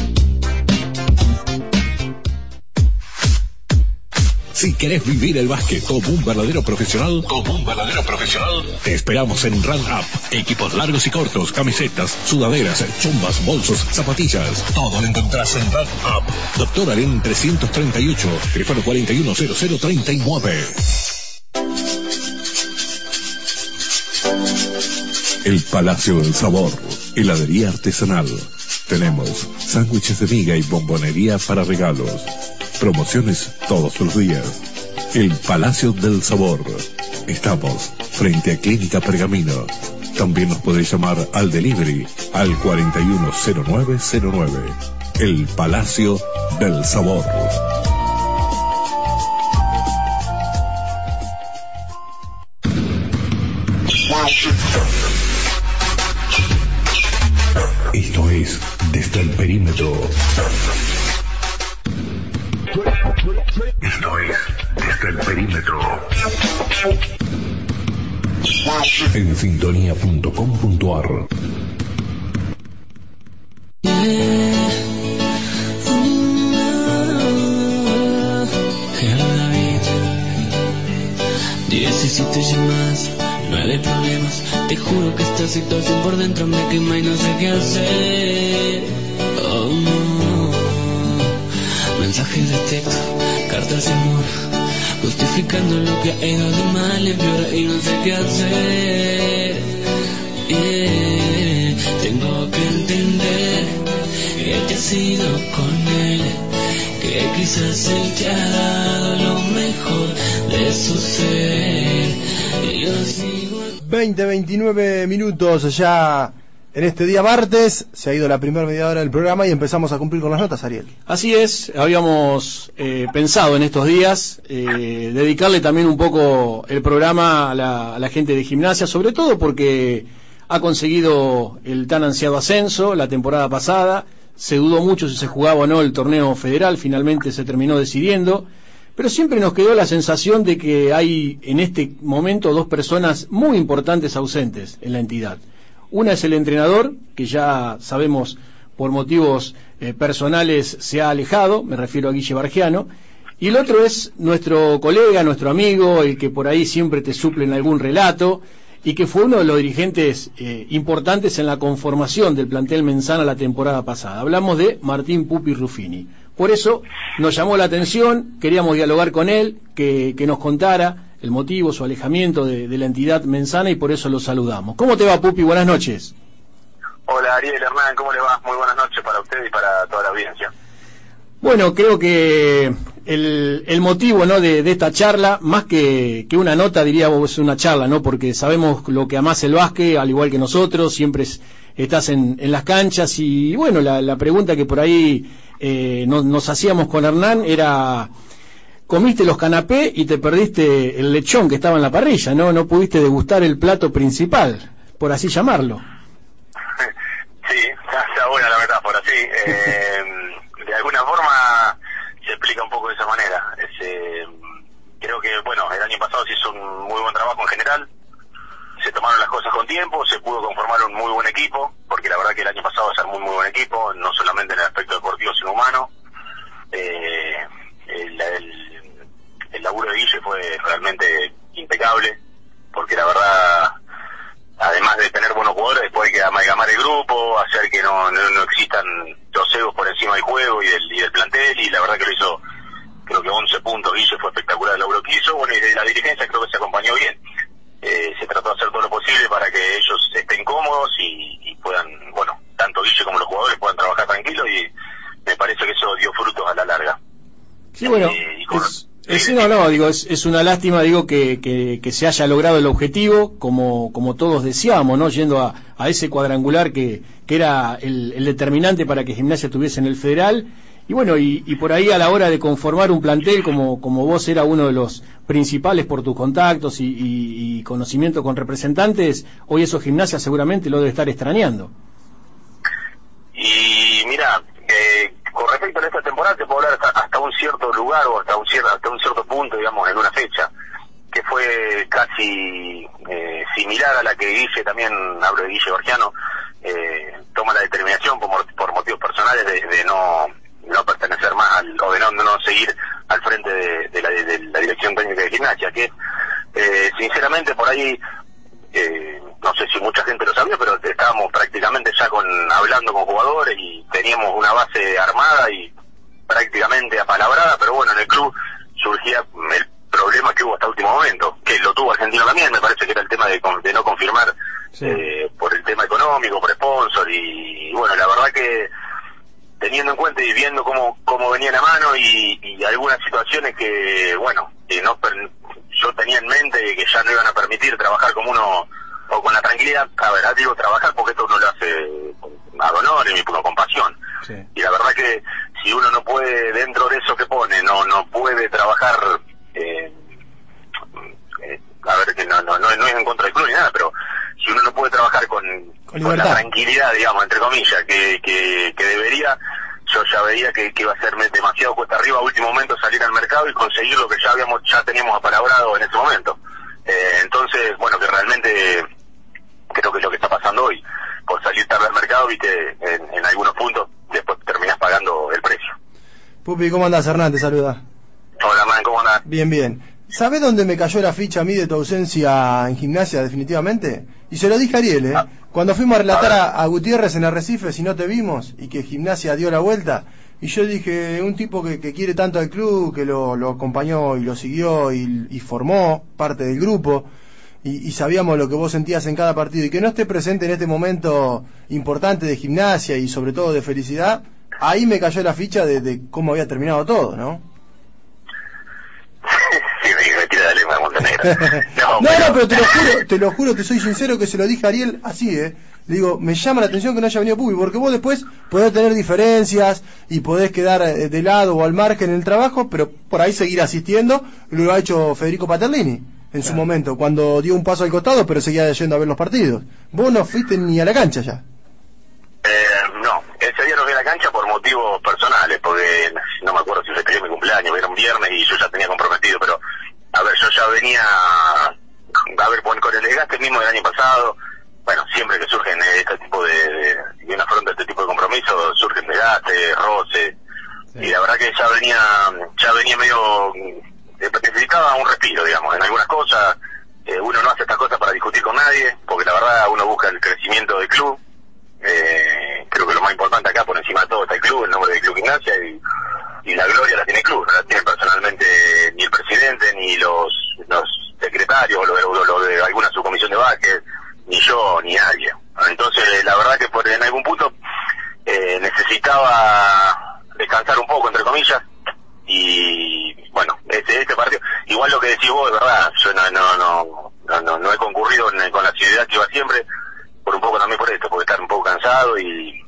S1: Si querés vivir el básquet como un verdadero profesional, como un verdadero profesional, te esperamos en Run Up. Equipos largos y cortos, camisetas, sudaderas, chumbas, bolsos, zapatillas. Todo lo encontrás en Run Up. Doctor Aren 338, teléfono 410039. El Palacio del Sabor, heladería artesanal. Tenemos sándwiches de miga y bombonería para regalos. Promociones todos los días. El Palacio del Sabor. Estamos frente a Clínica Pergamino. También nos podéis llamar al delivery al 410909. El Palacio del Sabor. Esto es Desde el Perímetro. Esto es Desde el Perímetro. En sintonía.com.ar
S8: Diecisiete llamadas, nueve problemas. Te juro que esta situación por dentro me quema y no sé qué hacer. Mensajes de texto, cartas de amor, justificando lo que ha ido de mal en peor y no sé qué hacer. Yeah. Tengo que entender que te has ido con él, que quizás él te ha dado lo mejor de su ser. Y yo sigo
S4: 20, 29 minutos ya en este día martes. Se ha ido la primera media hora del programa y empezamos a cumplir con las notas, Ariel.
S2: Así es, habíamos eh, pensado en estos días eh, dedicarle también un poco el programa a la, a la gente de gimnasia, sobre todo porque ha conseguido el tan ansiado ascenso la temporada pasada. Se dudó mucho si se jugaba o no el torneo federal, finalmente se terminó decidiendo. Pero siempre nos quedó la sensación de que hay en este momento dos personas muy importantes ausentes en la entidad. Una es el entrenador, que ya sabemos por motivos eh, personales se ha alejado, me refiero a Guille Bargiano, y el otro es nuestro colega, nuestro amigo, el que por ahí siempre te suple en algún relato, y que fue uno de los dirigentes eh, importantes en la conformación del plantel Menzana la temporada pasada. Hablamos de Martín Pupi Ruffini. Por eso nos llamó la atención, queríamos dialogar con él, que, que nos contara el motivo, su alejamiento de, de la entidad Menzana y por eso lo saludamos. ¿Cómo te va, Pupi? Buenas noches.
S9: Hola Ariel Hernán, ¿cómo le va? Muy buenas noches para usted y para toda la audiencia.
S2: Bueno, creo que el, el motivo ¿no? de, de esta charla, más que, que una nota, diría vos, es una charla, ¿no? Porque sabemos lo que amás el básquet, al igual que nosotros, siempre es- estás en, en las canchas y bueno, la, la pregunta que por ahí eh, no- nos hacíamos con Hernán era, comiste los canapés y te perdiste el lechón que estaba en la parrilla, ¿no? No pudiste degustar el plato principal, por así llamarlo.
S9: Sí, está, buena la metáfora, sí. Eh, de alguna forma se explica un poco de esa manera. Es, eh, creo que, bueno, el año pasado se hizo un muy buen trabajo en general. Se tomaron las cosas con tiempo, se pudo conformar un muy buen equipo, porque la verdad que el año pasado se armó un muy buen equipo, no solamente en el aspecto deportivo, sino humano. Eh, el, el laburo de Guille fue realmente impecable, porque la verdad además de tener buenos jugadores, después hay que amalgamar el grupo, hacer que no, no, no existan los egos por encima del juego y del, y del plantel, y la verdad que lo hizo, creo que 11 puntos, Guille fue espectacular el logro que hizo, bueno, y de la dirigencia creo que se acompañó bien. Eh, se trató de hacer todo lo posible para que ellos estén cómodos y, y puedan, bueno, tanto Guille como los jugadores puedan trabajar tranquilos y me parece que eso dio frutos a la larga.
S2: Sí, bueno,
S9: Eh, y con-
S2: es, no, no, digo, es, es una lástima, digo, que, se haya logrado el objetivo, como, todos deseamos, ¿no? Yendo a, ese cuadrangular que, era el, determinante para que Gimnasia estuviese en el federal. Y bueno, y, por ahí a la hora de conformar un plantel, como, vos era uno de los principales por tus contactos y, y, y conocimiento con representantes, hoy eso Gimnasia seguramente lo debe estar extrañando.
S9: Y mira, eh, con respecto a esta temporada te puedo hablar hasta, hasta un cierto lugar o hasta un cierto, hasta un cierto punto, digamos, en una fecha, que fue casi eh, similar a la que Guille, también hablo de Guille Borgiano, eh, toma la determinación por, por motivos personales de, de no no pertenecer más al, o de no, no seguir al frente de, de la, de la dirección técnica de gimnasia, que eh, sinceramente por ahí eh, no sé si mucha gente lo sabía, pero estábamos prácticamente ya con hablando con jugadores y teníamos una base armada y prácticamente apalabrada, pero bueno, en el club surgía el problema que hubo hasta último momento, que lo tuvo Argentino también, me parece que era el tema de, de no confirmar eh, por el tema económico, por sponsor y, bueno, la verdad que teniendo en cuenta y viendo cómo, cómo venía la mano y, y algunas situaciones que, bueno, que no yo tenía en mente que ya no iban a permitir trabajar como uno, o con la tranquilidad, a ver, digo trabajar porque esto uno lo hace con- a honor y con pasión. Y la verdad que si uno no puede, dentro de eso que pone, no no puede trabajar, eh, eh, a ver, que no, no, no, no es en contra del club ni nada, pero si uno no puede trabajar con, con la tranquilidad, digamos, entre comillas, que, que, que debería, yo ya veía que, que iba a ser demasiado cuesta arriba a último momento salir al mercado y conseguir lo que ya habíamos, ya teníamos apalabrado en ese momento. Eh, entonces, bueno, que realmente creo que es lo que está pasando hoy. Por salir tarde al mercado, viste, en, en algunos puntos, después terminás pagando el precio.
S4: Pupi, ¿cómo andás, Hernán? Te saluda.
S9: Hola, man, ¿cómo andás?
S4: Bien, bien. ¿sabés dónde me cayó la ficha a mí de tu ausencia en gimnasia definitivamente? Y se lo dije a Ariel, ¿eh?
S9: Ah.
S4: Cuando fuimos a relatar a, a Gutiérrez en Arrecife, si no te vimos, y que gimnasia dio la vuelta, y yo dije, un tipo que, que quiere tanto al club, que lo, lo acompañó y lo siguió y, y formó parte del grupo, y, y sabíamos lo que vos sentías en cada partido, y que no esté presente en este momento importante de gimnasia y sobre todo de felicidad, ahí me cayó la ficha de, de cómo había terminado todo, ¿no?
S9: Lengua de Montenegro.
S4: No, no, pero te lo juro, te lo juro, te soy sincero que se lo dije a Ariel así, ¿eh? Le digo, me llama la atención que no haya venido Pupi, porque vos después podés tener diferencias y podés quedar eh, de lado o al margen en el trabajo, pero por ahí seguir asistiendo, lo ha hecho Federico Paterlini en su momento, cuando dio un paso al costado, pero seguía yendo a ver los partidos. Vos no fuiste ni a la cancha ya.
S9: Eh, no, ese día no fui a la cancha por motivos personales, porque no me acuerdo si festejé mi cumpleaños, era un viernes y yo ya tenía comprometido, pero a ver, yo ya venía, a ver, con, con el desgaste mismo del año pasado, bueno, siempre que surgen eh, este tipo de, de, de una fronta este tipo de compromisos, surgen desgastes, roces, y la verdad que ya venía, ya venía medio, eh, necesitaba un respiro, digamos, en algunas cosas, eh, uno no hace estas cosas para discutir con nadie, porque la verdad uno busca el crecimiento del club, eh, creo que lo más importante acá por encima de todo está el club, el nombre del club gimnasia y, la gloria la tiene el club, no la tiene personalmente ni el presidente ni los, los secretarios o lo lo- de alguna subcomisión de básquet, ni yo ni nadie. Entonces la verdad que por en algún punto eh, necesitaba descansar un poco entre comillas y bueno este este partido igual lo que decís vos es verdad yo no no no no, no, no he concurrido con la actividad que iba siempre por un poco también por esto porque estar un poco cansado y,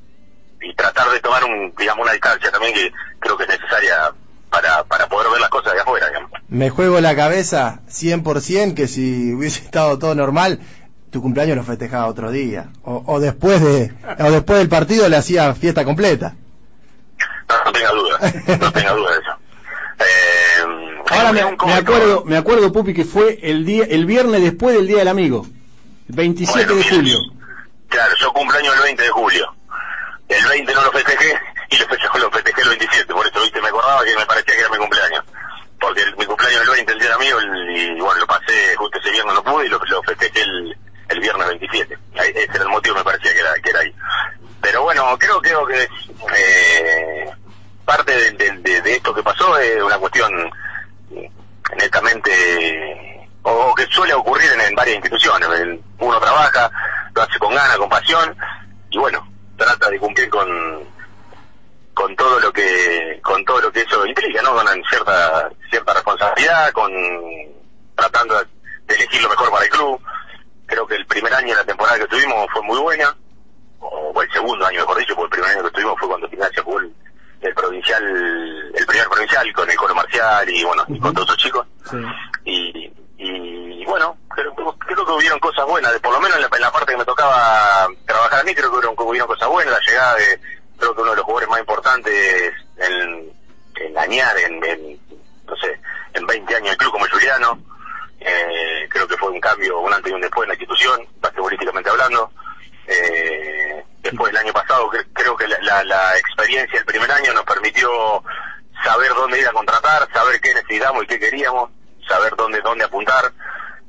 S9: y tratar de tomar un digamos una distancia también que creo que es necesaria para para poder ver las cosas de afuera digamos
S4: Me juego la cabeza 100% que si hubiese estado todo normal, tu cumpleaños lo festejaba otro día. O, o después de o después del partido le hacía fiesta completa.
S9: no, no tenga duda no tenga duda de eso eh,
S2: Ahora me, acuerdo, me acuerdo, Pupi, que fue el día, el viernes después del Día del Amigo, el 27
S9: Bueno,
S2: de julio.
S9: Claro, yo cumpleaños el 20 de julio. El 20 no lo festejé y lo festejé, lo festejé el 27, por eso, viste, me acordaba que me parecía que era mi cumpleaños. Porque mi cumpleaños el 20, el día amigo, el- y bueno, lo pasé justo ese viernes no pude y lo, festejé el, el viernes 27. Ahí- Ese era el motivo, me parecía que era, que era ahí. Pero bueno, creo, creo que eh, parte de, de- esto que pasó es una cuestión eh, netamente o que suele ocurrir en, varias instituciones. Uno trabaja, lo hace con ganas, con pasión, y bueno, trata de cumplir con con todo lo que con todo lo que eso implica, ¿no? Con cierta cierta responsabilidad, con tratando de elegir lo mejor para el club. Creo que el primer año de la temporada que tuvimos fue muy buena, o el segundo año mejor dicho, porque el primer año que tuvimos fue cuando Gimnasia jugó el, el provincial, el primer provincial con el coro marcial y bueno, y con todos esos chicos y, y bueno, creo, creo que hubieron cosas buenas, de, por lo menos en la, en la parte que me tocaba trabajar a mí, creo que hubieron, hubieron cosas buenas, la llegada de, creo que uno de los jugadores más importantes en, en Añar, en, no sé, en 20 años del club como Juliano, eh, creo que fue un cambio, un antes y un después en la institución, basquetbolísticamente hablando, eh, después el año pasado cre- creo que la experiencia del primer año nos permitió saber dónde ir a contratar, saber qué necesitamos y qué queríamos, saber dónde dónde apuntar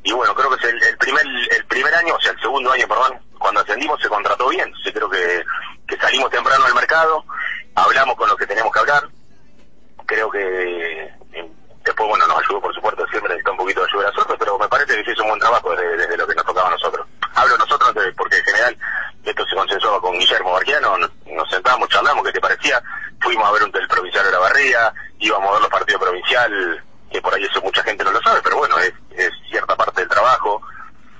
S9: y bueno creo que es el, el primer el primer año o sea el segundo año perdón cuando ascendimos se contrató bien. Yo creo que, que salimos temprano al mercado hablamos con los que teníamos que hablar. Creo que eh, después bueno nos ayudó por supuesto siempre necesita un poquito de ayuda a nosotros pero me parece que se hizo un buen trabajo desde, lo que nos tocaba a nosotros. Hablo nosotros de- porque en general esto se consensuaba con Guillermo Barquiano nos, sentamos charlamos qué te parecía fuimos a ver un del provincial de la barría íbamos a ver los partidos provincial que por ahí eso mucha gente no lo sabe pero bueno es, cierta parte del trabajo.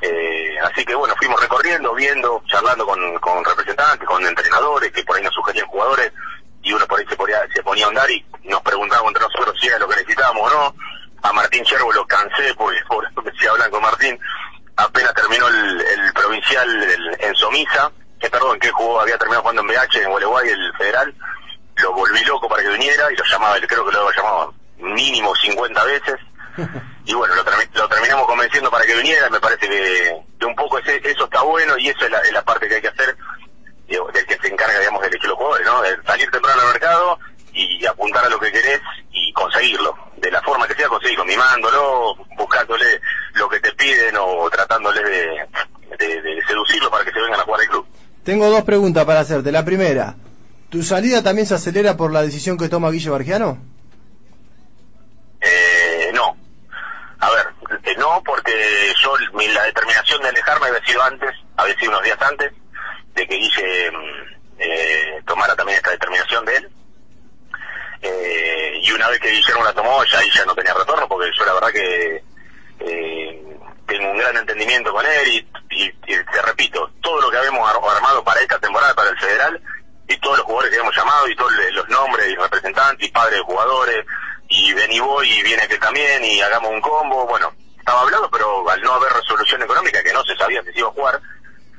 S9: Eh, así que bueno, fuimos recorriendo, viendo, charlando con, con representantes, con entrenadores que por ahí nos sugerían jugadores y uno por ahí se ponía, se ponía a andar y nos preguntábamos entre nosotros si era lo que necesitábamos o no. A Martín Cherbo lo cansé porque por eso que hablan con Martín, apenas terminó el, provincial en Somisa, que perdón, que jugó, había terminado jugando en BH en Gualeguay, el federal, lo volví loco para que viniera y lo llamaba, creo que lo llamaba mínimo 50 veces y bueno, lo, lo terminamos convenciendo para que viniera, me parece que, que un poco ese, eso está bueno y eso es la, es la parte que hay que hacer, del que se encarga, digamos, de elegir los jugadores, ¿no? De salir temprano al mercado y apuntar a lo que querés y conseguirlo, de la forma que sea, conseguirlo mimándolo, buscándole lo que te piden o tratándoles de, de, de seducirlo para que se vengan a jugar al club.
S4: Tengo dos preguntas para hacerte. La primera, ¿tu salida también se acelera por la decisión que toma Guille Bargiano?
S9: Eh, no. A ver, eh, no, porque yo, mi- la determinación de alejarme había sido antes, había sido unos días antes, de que Guille mm, eh, tomara también esta determinación de él. Eh, y una vez que Guillermo la tomó, ya ahí ya no tenía retorno, porque yo la verdad que eh, tengo un gran entendimiento con él y, y- y te repito, todo lo que habíamos ar- armado para esta temporada, para el federal, y todos los jugadores que habíamos llamado, y todos los nombres y representantes, y padres de jugadores, y ven y voy, y viene que también, y hagamos un combo, bueno, estaba hablado, pero al no haber resolución económica, que no se sabía si se iba a jugar,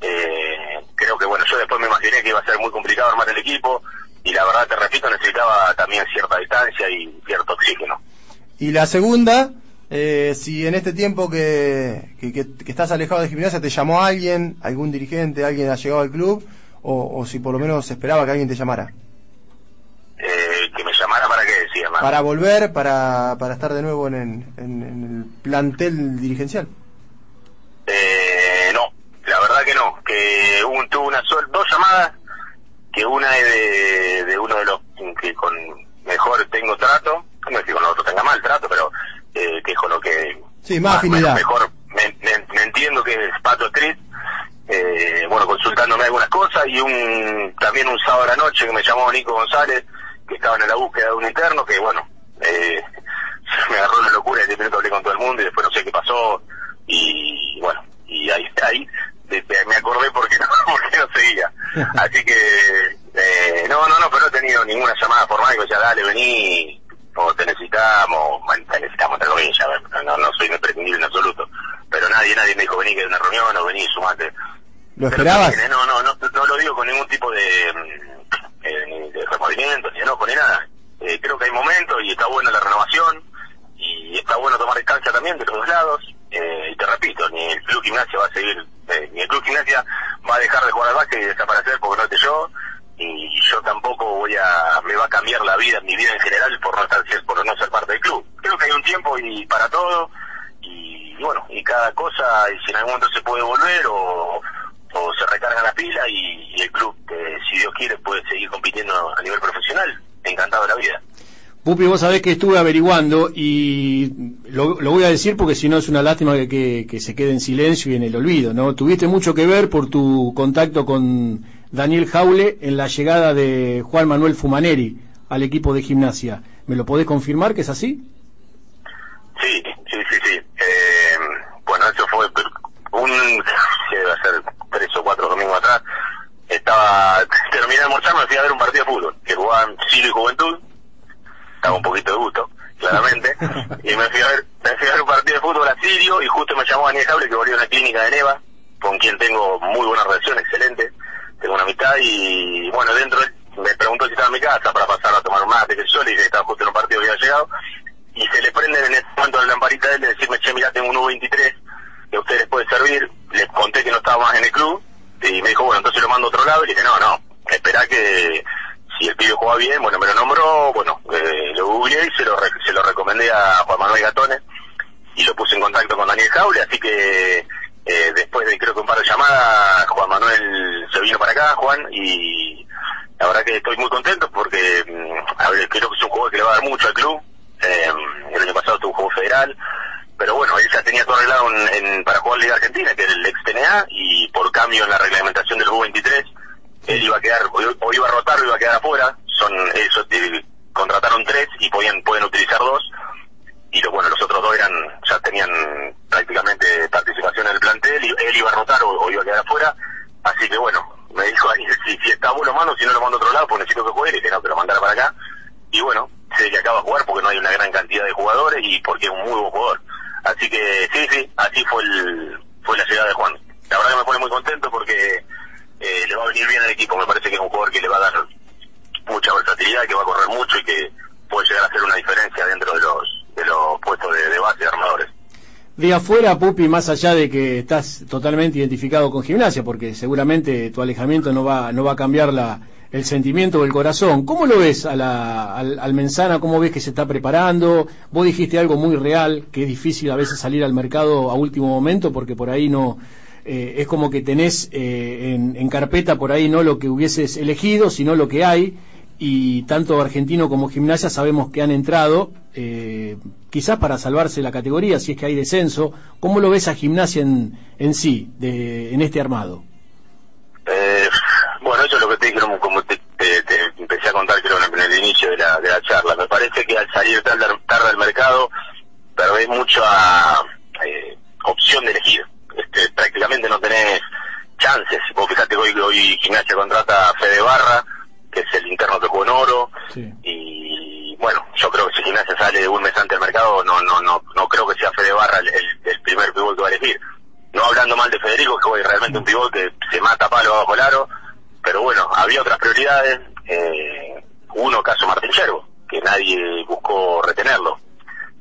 S9: eh, creo que bueno, yo después me imaginé que iba a ser muy complicado armar el equipo, y la verdad, te repito, necesitaba también cierta distancia y cierto oxígeno.
S4: Y la segunda, eh, si en este tiempo que, que, que- que estás alejado de gimnasia te llamó alguien, algún dirigente, alguien ha llegado al club, o, o si por lo menos esperaba que alguien te llamara.
S9: Eh, que me llamara para qué decía, más.
S4: Para volver, para, para estar de nuevo en, en- en- el plantel dirigencial.
S9: Eh, no, la verdad que no, que un, tuve una sola, dos llamadas, que una es de, de uno de los que con mejor tengo trato, no es que con los otros tenga mal trato, pero eh, que es con lo que
S4: Sí, más afinidad.
S9: mejor me, me- me entiendo que es Pato Street, eh, bueno, consultándome algunas cosas y un también un sábado a la noche que me llamó Nico González, que estaban en la búsqueda de un interno, que bueno, eh, me agarró la locura y de pronto hablé con todo el mundo y después no sé qué pasó y bueno, y ahí ahí de- de- me acordé porque no, porque no seguía. Así que, eh, no, no, no, pero no he tenido ninguna llamada formal me decía, dale, vení, o te necesitamos, bueno, te necesitamos entre comillas, no, no soy imprescindible en absoluto, pero nadie, nadie me dijo, vení que hay una reunión o vení, sumate.
S4: ¿Lo
S9: Pero
S4: esperabas?
S9: eh, no, no, no, no lo digo con ningún tipo de, mm, eh, ni de remordimiento, ni enojo, ni nada. Eh, creo que hay momentos y está buena la renovación y está bueno tomar distancia también de los dos lados. Eh, y te repito, ni el Club Gimnasia va a seguir, eh, ni el Club Gimnasia va a dejar de jugar al básquet y desaparecer porque no esté yo. Y yo tampoco voy a, me va a cambiar la vida, mi vida en general por no estar, por no ser parte del club. Creo que hay un tiempo y para todo y bueno, y cada cosa, y si en algún momento se puede volver o, o se recarga la pila y, y el club, eh, si Dios quiere, puede seguir compitiendo a nivel profesional. Encantado de la vida.
S2: Pupi, vos sabés que estuve averiguando y lo, lo voy a decir porque si no es una lástima que, que- que se quede en silencio y en el olvido, ¿no? Tuviste mucho que ver por tu contacto con Daniel Jaule en la llegada de Juan Manuel Fumaneri al equipo de gimnasia. ¿Me lo podés confirmar que es así?
S9: Sí, sí, sí, sí. Eh, bueno, eso fue un, debe ser tres o cuatro domingos atrás. Estaba, terminé de almorzar, me fui a ver un partido de fútbol, que jugaban Sirio y Juventud. Estaba un poquito de gusto, claramente. y me fui a ver, me fui a ver un partido de fútbol a Sirio y justo me llamó Daniel Jable que volvió a una clínica de Neva, con quien tengo muy buena relación, excelente. Tengo una amistad y, bueno, dentro él me preguntó si estaba en mi casa para pasar a tomar un mate, que yo le dije que estaba justo en un partido que había llegado y se le prenden en ese momento la lamparita de él de decirme, che, mirá, tengo un U23 que a ustedes les puede servir. Les conté que no estaba más en el club y me dijo, bueno, entonces lo mando a otro lado y le dije, no, no, espera que si el pibe juega bien, bueno, me lo nombró, bueno, eh, lo googleé y se lo, se lo recomendé a Juan Manuel Gatones y lo puse en contacto con Daniel Jaule, así que eh, después de creo que un par de llamadas, Juan Manuel se vino para acá, Juan, y la verdad que estoy muy contento porque mm, a ver, creo que es un jugador que le va a dar mucho al club. Eh, el año pasado tuvo un juego federal, pero bueno, él ya tenía todo arreglado en, en- para jugar Liga Argentina, que era el ex TNA, y por cambio en la reglamentación del U23, él iba a quedar, o, iba a rotar o iba a quedar afuera. Son, ellos eh, contrataron tres y podían, pueden utilizar dos, y lo, bueno, los otros dos eran, ya tenían prácticamente participación en el plantel, y él iba a rotar o, o iba a quedar afuera, así que bueno, me dijo ahí, si, si está bueno mando, si no lo mando a otro lado, pues necesito que juegue, y que no, que lo mandara para acá, y bueno, sé que acaba de jugar porque no hay una gran cantidad de jugadores y porque es un muy buen jugador. Así que sí, sí, así fue el, fue la llegada de Juan. La verdad que me pone muy contento porque eh, le va a venir bien al equipo, me parece que es un jugador que le va a dar mucha versatilidad, que va a correr mucho y que puede llegar a hacer una diferencia dentro de los, de los puestos de, de base de armadores.
S2: De afuera, Pupi, más allá de que estás totalmente identificado con gimnasia, porque seguramente tu alejamiento no va, no va a cambiar la, el sentimiento del corazón. ¿Cómo lo ves a la, al, al Mensana? ¿Cómo ves que se está preparando? Vos dijiste algo muy real, que es difícil a veces salir al mercado a último momento porque por ahí no... eh, es como que tenés eh, en, en carpeta por ahí no lo que hubieses elegido, sino lo que hay y tanto Argentino como Gimnasia sabemos que han entrado, eh, quizás para salvarse la categoría, si es que hay descenso. ¿Cómo lo ves a Gimnasia en, en sí, de, en este armado?
S9: Eh, bueno, eso es lo que te dije, como- te, te- te empecé a contar creo en el, inicio de la, de la charla. Me parece que al salir tarde, tarde al mercado, perdés mucha eh, opción de elegir. Este, prácticamente no tenés chances. Vos fijate que hoy, hoy Gimnasia contrata a Fede Barra, que es el interno que jugó en Oro, y bueno, yo creo que si Gimnasia sale un mes antes del mercado, no no no no creo que sea Fede Barra el, el- el primer pivot que va a elegir. No hablando mal de Federico, que fue realmente un pivot que se mata a palo bajo el aro, pero bueno, había otras prioridades. Eh, uno, caso Martín Cherbo, que nadie buscó retenerlo.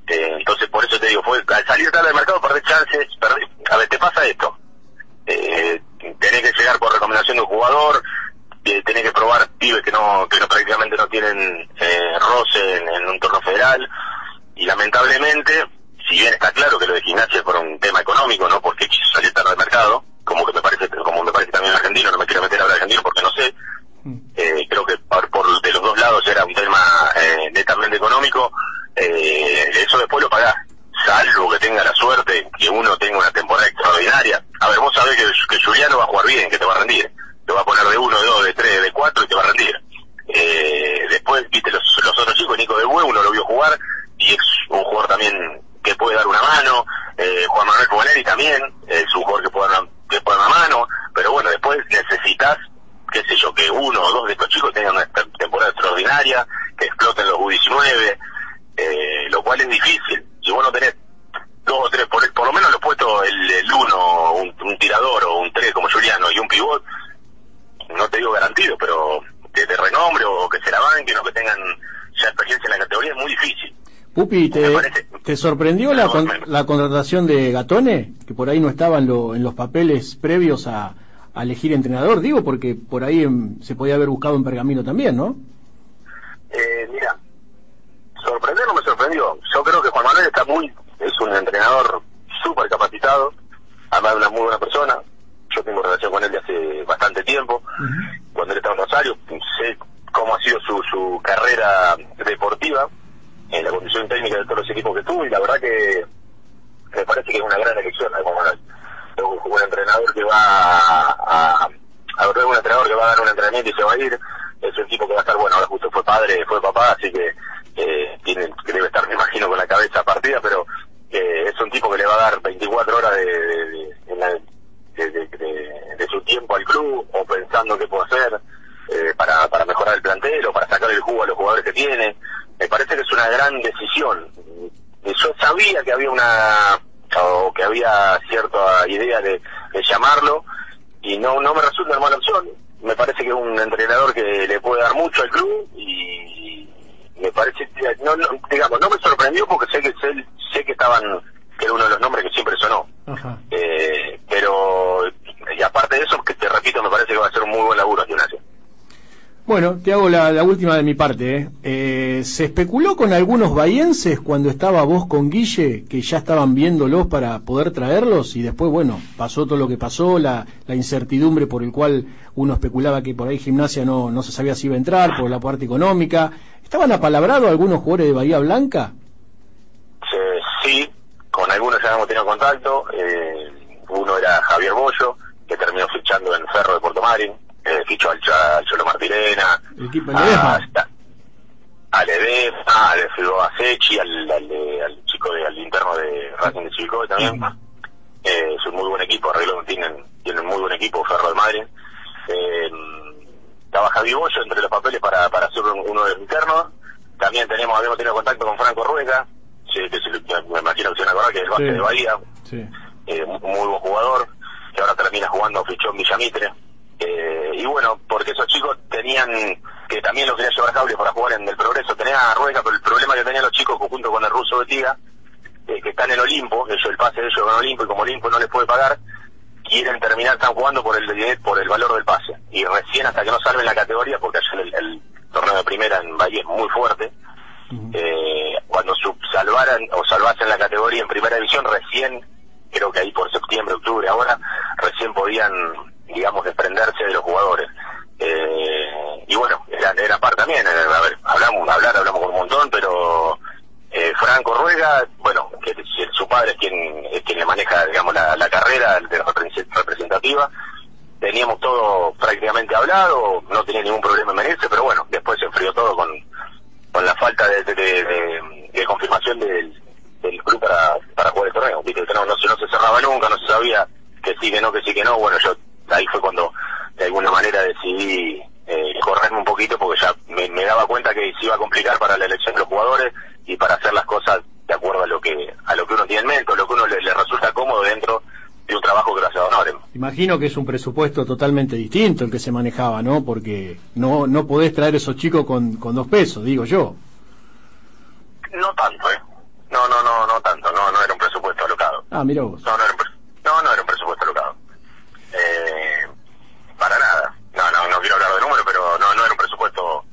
S9: Eh, entonces, por eso te digo, fue al salir tarde del mercado, perdés chances. perdés- a ver, te pasa esto. Eh, tenés que llegar por recomendación de un jugador, eh, tenés que probar pibes que no, que no prácticamente no tienen eh, roce en, un torneo federal. Y lamentablemente, si bien está claro que lo de gimnasia por un tema económico, no porque quiso salir tarde del mercado, como que me parece, como me parece también argentino, no me quiero meter a hablar argentino porque no sé, eh, creo que por, por de los dos lados era un tema eh, netamente económico, eh, eso después lo pagás, salvo que tenga la suerte que uno tenga una temporada extraordinaria. A ver, vos sabés que, que Juliano va a jugar bien, que te va a rendir, te va a poner de uno, de dos, de tres, de cuatro y te va a rendir. Eh, después, viste, los, los otros chicos, Nico de Bue, uno lo vio jugar y es un jugador también que puede dar una mano, eh, Juan Manuel Bonelli también es un jugador que puede dar una, dar una mano, pero bueno, después necesitas qué sé yo, que uno o dos de estos chicos tengan una te- temporada extraordinaria, que exploten los U19, eh, lo cual es difícil. Si vos no tenés dos o tres, por, por lo menos lo puesto el, el uno, un, un tirador o un tres como Juliano y un pivot, no te digo garantido, pero de, de renombre o que se la banquen o que tengan ya experiencia en la categoría es muy difícil.
S2: Pupi, ¿te, te sorprendió la, con- la contratación de Gatone? Que por ahí no estaba en, lo- en los papeles previos a, a elegir entrenador, digo, porque por ahí em, se podía haber buscado en Pergamino también, ¿no?
S9: Eh, mira, sorprender no me sorprendió. Yo creo que Juan Manuel está muy, es un entrenador súper capacitado, además de una muy buena persona. Yo tengo relación con él de hace bastante tiempo. Cuando él estaba en Rosario, sé cómo ha sido su, su carrera deportiva, en la condición técnica de todos los equipos que tuvo, y la verdad que me parece que es una gran elección. Es un, entrenador que va a, a, a un entrenador que va a dar un entrenamiento y se va a ir. Es un tipo que va a estar, bueno, ahora justo fue padre, fue papá, así que eh, tiene, que debe estar, me imagino, con la cabeza partida, pero eh, es un tipo que le va a dar 24 horas de- de su tiempo al club o pensando qué puede hacer eh, para, para mejorar el plantel o para sacar el jugo a los jugadores que tiene. Me parece que es una gran decisión. Y Yo sabía que había una o que había cierta idea de, de llamarlo y no no me resulta una mala opción. Me parece que es un entrenador que le puede dar mucho al club y me parece no, no, digamos no me sorprendió porque sé que sé, sé que estaban que era uno de los nombres que siempre sonó eh, pero y aparte de eso que te repito me parece que va a ser un muy buen laburo Ignacio
S2: Bueno, te hago la, última de mi parte. ¿eh? Eh, se especuló con algunos bahienses cuando estaba vos con Guille, que ya estaban viéndolos para poder traerlos, y después, bueno, pasó todo lo que pasó, la, incertidumbre por el cual uno especulaba que por ahí gimnasia no, no se sabía si iba a entrar, por la parte económica. ¿Estaban apalabrados algunos jugadores de Bahía Blanca?
S9: Eh, sí, con algunos ya hemos tenido contacto. eh, uno era Javier Bollo, que terminó fichando en Ferro de Puerto Marín. Eh, fichó al, al Cholo Martirena,
S2: El equipo de
S9: a, a Ledesma, al Figo a Sechi, al, al, al chico de, al interno de Racing de Chivicoy también. Eh, es un muy buen equipo, arreglo tienen, tienen muy buen equipo, Ferro de Madrid. Eh, estaba Javi Bollo entre los papeles para, para un- uno de los internos. También tenemos, habíamos tenido contacto con Franco Ruega, sí, que le- me imagino que se van a acordar que es el base
S2: Sí.
S9: de Bahía,
S2: Sí.
S9: eh, muy muy buen jugador, que ahora termina jugando Fichón Villamitre. Eh, y bueno, porque esos chicos tenían, que también lo querían llevar a cable para jugar en el progreso, tenía a Rueca, pero el problema que tenían los chicos junto con el ruso Betiga, eh, que está en el Olimpo, ellos, el pase de ellos en Olimpo, y como Olimpo no les puede pagar, quieren terminar, están jugando por el por el valor del pase. Y recién hasta que no salven la categoría, porque ayer el, el torneo de primera en Bahía es muy fuerte, eh, cuando sub- salvaran o salvasen la categoría en primera división, recién, creo que ahí por septiembre, octubre, ahora, recién podían, digamos, desprenderse de los jugadores. Eh, y bueno, era, era par también, eh, a ver, hablamos, hablar, hablamos por un montón, pero eh, Franco Ruega, bueno, que su padre es quien, es quien le maneja, digamos, la, la carrera de la repre- representativa, teníamos todo prácticamente hablado, no tenía ningún problema en venirse, pero bueno, después se enfrió todo con, con la falta de, de, confirmación del, del club para, para jugar el torneo. Viste, no, no se cerraba nunca, no se sabía que sí, que no, que sí, que no. Bueno, yo ahí fue cuando de alguna manera decidí eh, correrme un poquito porque ya me, me daba cuenta que se iba a complicar para la elección de los jugadores y para hacer las cosas de acuerdo a lo que a lo que uno tiene en mente, o lo que uno le, le resulta cómodo dentro de un trabajo que lo hace honor.
S2: Imagino que es un presupuesto totalmente distinto el que se manejaba, ¿no? Porque no no podés traer esos chicos con, con dos pesos, digo yo.
S9: No tanto, ¿eh? No, no, no, no tanto, no, no era un presupuesto alocado.
S2: Ah, mira vos.
S9: No, no era un, no, no era un presupuesto alocado. Eh, para nada. No, no, no quiero hablar de números, pero no, no era un presupuesto.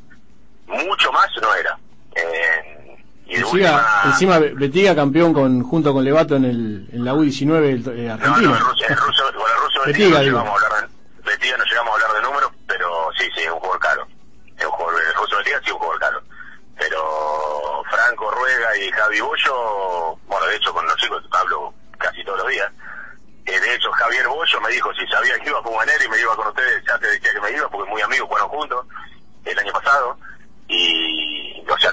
S9: Mucho más no era. Eh, y de
S2: Encima,
S9: última.
S2: encima Betiga campeón con junto con Levato en el en la U19 el- eh,
S9: no,
S2: argentino.
S9: no, el ruso, el ruso, con el ruso
S2: Betiga,
S9: Betiga no llegamos a hablar de, Betiga no llegamos a hablar de números, pero sí, sí, es un jugador caro. Es un jugador, el ruso Betiga sí es un jugador caro. Pero Franco Ruega y Javi Bollo, bueno, de hecho con los chicos hablo casi todos los días. Eh, de hecho, Javier Bollo me dijo si sabía que iba con Manera y me iba con ustedes, ya te decía que me iba, porque muy amigos fueron juntos el año pasado.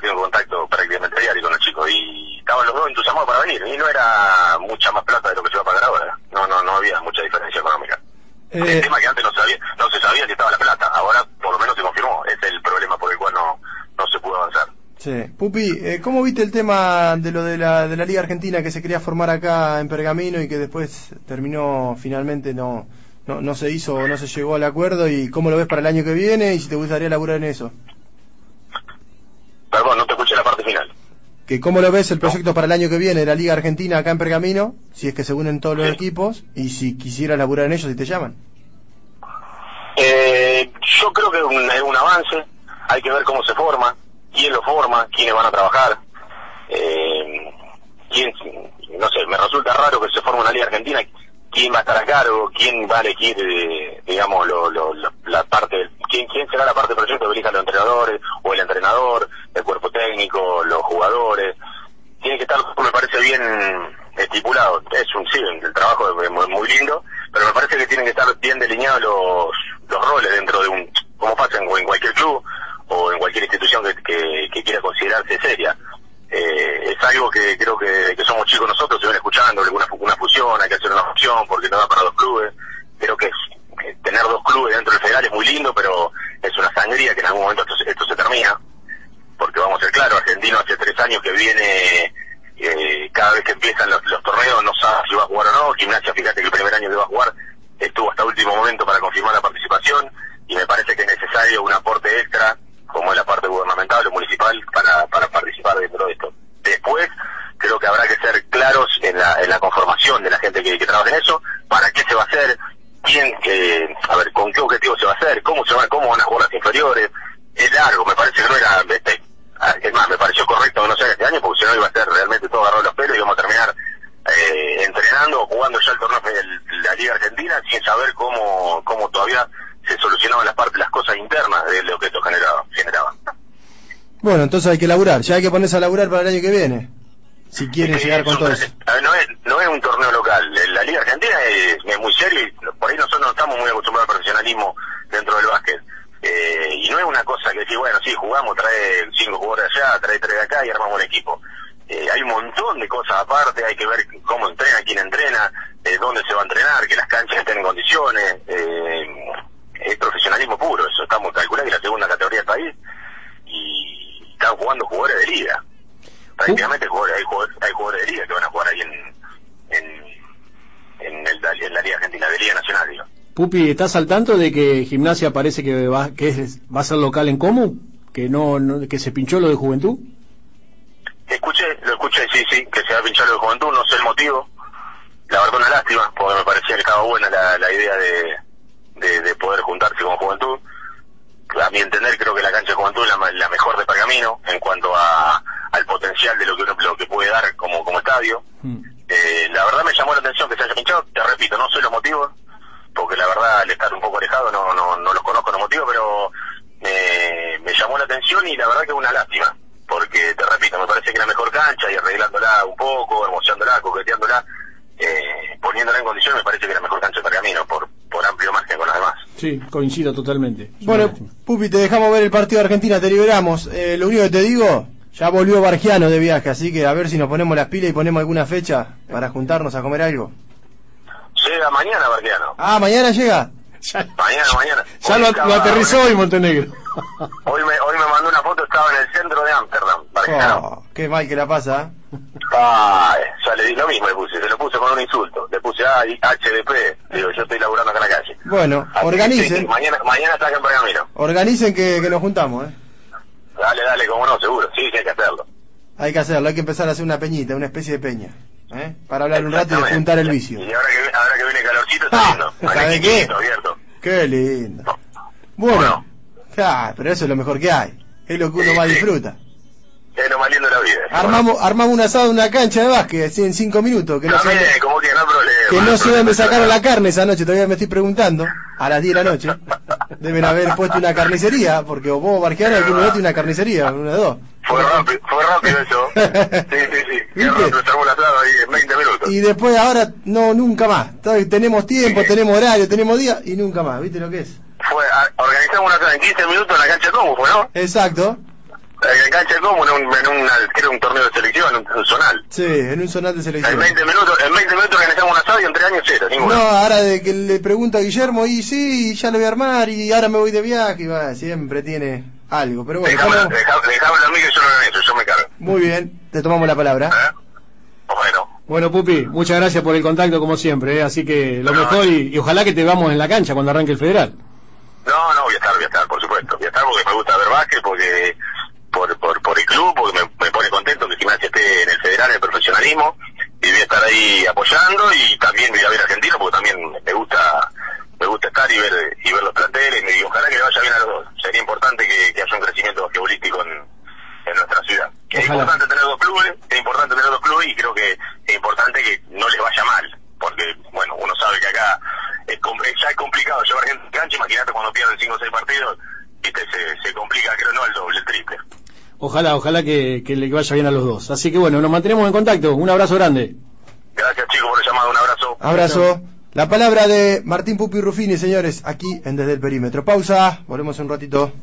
S9: Y, o sea, tengo contacto prácticamente diario con los chicos. Y estaban los dos entusiasmados para venir. Y no era mucha más plata de lo que se va a pagar ahora. No, no, no había mucha diferencia económica. El
S4: Eh,
S9: tema que antes no sabía, no se sabía si estaba la plata. Ahora, por lo menos se confirmó. Ese es el problema por el cual no, no se pudo avanzar.
S4: sí. Pupi, eh, ¿cómo viste el tema de lo de la, de la Liga Argentina que se quería formar acá en Pergamino y que después terminó finalmente no, no, no se hizo o no se llegó al acuerdo? ¿Y cómo lo ves para el año que viene y si te gustaría laburar en eso?
S9: Perdón, no te escuché la parte final.
S4: que cómo lo ves el proyecto para el año que viene de la Liga Argentina acá en Pergamino, si es que se unen todos los
S9: Sí.
S4: equipos y si quisieras laburar en ellos si te llaman.
S9: Eh, yo creo que es un, es un avance, hay que ver cómo se forma, quién lo forma, quiénes van a trabajar, eh, quién, no sé, me resulta raro que se forme una liga argentina, quién va a estar a cargo, quién va a elegir, eh, digamos, lo, lo- lo- la parte, quién, quién será la parte del proyecto que los entrenadores, o el entrenador, el cuerpo técnico, los jugadores, tiene que estar, me parece bien estipulado, es un, sí, el trabajo es muy, lindo, pero me parece que tienen que estar bien delineados los, los roles dentro de un, como pasa en, cualquier club o en cualquier institución que, que, que quiera considerarse seria. Eh, es algo que creo que, somos chicos nosotros, se ven escuchando, alguna una fusión, hay que hacer una fusión porque no da para dos clubes. Creo que, es- tener dos clubes dentro del federal es muy lindo, pero es una sangría que en algún momento esto, esto se termina porque vamos a ser claros, Argentino hace tres años que viene, eh, cada vez que empiezan los, los torneos no sabe si va a jugar o no, Gimnasia, fíjate que el primer año que va a jugar estuvo hasta último momento para confirmar la participación y me parece que es necesario un aporte extra, como es la parte gubernamental o municipal, para, para participar dentro de esto. Después, creo que habrá que ser claros en la, en la conformación de la gente que, que trabaja en eso, para qué se va a hacer, quién, eh, a ver, con qué objetivo se va a hacer, cómo se va, cómo van a jugar las inferiores, es largo, me parece que no era, este, ah, es más, me pareció correcto que no sea este año, porque si no iba a ser realmente todo agarrado los pelos y íbamos a terminar eh, entrenando jugando ya el torneo de la Liga Argentina sin saber cómo, cómo todavía se solucionaban las partes, las cosas internas de lo que esto generaba. generaba.
S4: Bueno, entonces hay que laburar, ya hay que ponerse a laburar para el año que viene. Si quieren llegar
S9: es
S4: con todo eso.
S9: no, es, no es un torneo local. La Liga Argentina es, es muy serio y por ahí nosotros no estamos muy acostumbrados al profesionalismo dentro del básquet. Eh, y no es una cosa que decir, bueno, sí, jugamos, trae cinco jugadores allá, trae tres de acá y armamos un equipo. Eh, hay un montón de cosas aparte, hay que ver cómo entrena, quién entrena, eh, dónde se va a entrenar, que las canchas estén en condiciones. Eh, es profesionalismo puro, eso estamos calculando que la segunda categoría del país y están jugando jugadores de liga. Prácticamente hay, jugadores, hay jugadores de liga que van a jugar ahí en, en, en, el- en la Liga Argentina, de Liga Nacional, digo.
S2: Pupi, ¿estás al tanto de que Gimnasia parece que va, que es- va a ser local en común? ¿Que no, no- que se pinchó lo de Juventud?
S9: Escuché, lo escuché, sí, sí, que se va a pinchar lo de Juventud, no sé el motivo, la verdad una lástima, porque me parecía que estaba buena la, la idea de, de, de poder juntarse con Juventud. A mi entender creo que la cancha de Juventud es la, la mejor de Pergamino en cuanto a, al potencial de lo que uno lo que puede dar como, como estadio. Eh, la verdad me llamó la atención que se haya pinchado, te repito, no sé los motivos, porque la verdad al estar un poco alejado no, no, no los conozco los motivos, pero me, me llamó la atención y la verdad que es una lástima, porque te repito, me parece que la mejor cancha y arreglándola un poco, hermoseándola, coqueteándola, eh, poniéndola en condición me parece que es la mejor cancha de Pergamino, por, por amplio margen con las demás.
S2: Sí, coincido totalmente.
S4: Bueno. Pupi, te dejamos ver el partido de Argentina, te liberamos. Eh, lo único que te digo, ya volvió Bargiano de viaje, así que a ver si nos ponemos las pilas y ponemos alguna fecha para juntarnos a comer algo.
S9: Llega mañana, Barquiano.
S4: Ah, mañana llega.
S9: Mañana, mañana.
S2: ya lo,
S9: estaba-
S2: lo aterrizó hoy Montenegro.
S9: Hoy me, hoy me mandó una foto, estaba en el centro de Ámsterdam, Barquiano.
S4: Oh, qué mal que la pasa.
S9: Ay, ya le di lo mismo, le puse, se lo puse con un insulto. Le puse ah, HDP, digo, yo estoy laburando acá en la calle.
S4: Bueno,
S9: Así que sí,
S4: organicen,
S9: mañana, mañana Pergamino.
S4: organicen que, que nos juntamos, ¿eh?
S9: Dale, dale, como no, seguro, sí, sí hay que hacerlo.
S4: Hay que hacerlo, hay que empezar a hacer una peñita, una especie de peña, ¿eh? Para hablar un rato y juntar el vicio.
S9: Y ahora que, ahora que viene calorcito, está
S4: Ah,
S9: lindo. Acá
S4: ¿sabe
S9: hay
S4: qué?
S9: abierto.
S4: Qué lindo. Bueno, ah, pero eso es lo mejor que hay. Es lo que uno
S9: Sí,
S4: más
S9: sí.
S4: disfruta.
S9: De la vida.
S4: Armamos, armamos un asado en una cancha de básquet, así en cinco minutos. Que no
S9: como que no hay problema.
S4: que
S9: no
S4: no
S9: hay
S4: sé dónde
S9: problema.
S4: sacaron la carne esa noche, todavía me estoy preguntando. A las 10 de la noche. Deben haber puesto una carnicería, porque o vos, algún lugar tiene una carnicería, una de dos.
S9: Fue rápido, fue rápido eso. Sí, sí, sí. Ahí en 20 minutos.
S4: Y después ahora, no, nunca más. Tenemos tiempo, tenemos horario, tenemos día y nunca más. ¿Viste lo que es?
S9: Fue, a- organizamos una asado en 15 minutos en la cancha de ¿fue no?
S4: Exacto.
S9: En cancha de Comu, en un, en un torneo de selección, un, un zonal.
S4: Sí, en un zonal de
S9: En
S4: selección.
S9: 20 minutos, en 20 minutos organizamos un asado y en 3 años cero, ninguno.
S4: No, ahora de que le pregunta a Guillermo, y sí, ya lo voy a armar, y ahora me voy de viaje, y va, siempre tiene algo. Pero bueno,
S9: dejá- dejámelo a mí que yo no lo eso, yo me cargo.
S4: muy bien, te tomamos la palabra.
S9: ¿Eh? Bueno,
S2: Bueno, Pupi, muchas gracias por el contacto como siempre, ¿eh? así que lo mejor y, y ojalá que te veamos en la cancha cuando arranque el federal.
S9: no, no, voy a estar, voy a estar, por supuesto. Voy a estar porque me gusta ver básquet, porque por, por, por el club, porque me, me pone contento que Gimnasia esté en el federal, en el profesionalismo, y voy a estar ahí apoyando y también voy a ver a Argentina porque también me gusta me gusta estar y ver y ver los planteles y ojalá que le vaya bien a los dos. Sería importante que, que haya un crecimiento basquetbolístico en, en nuestra ciudad. Que es importante tener dos clubes, es importante tener dos clubes y creo que es importante que no les vaya mal, porque bueno, uno sabe que acá es, ya es complicado llevar gente en cancha, imagínate cuando pierden 5 o 6 partidos, viste, se, se complica, creo no el doble, el triple.
S2: Ojalá, ojalá que, que le vaya bien a los dos. Así que bueno, nos mantenemos en contacto. Un abrazo grande.
S9: Gracias chicos por el llamado, un abrazo.
S4: Abrazo. La palabra de Martín Pupi Rufini, señores, aquí en Desde el Perímetro. Pausa, volvemos un ratito.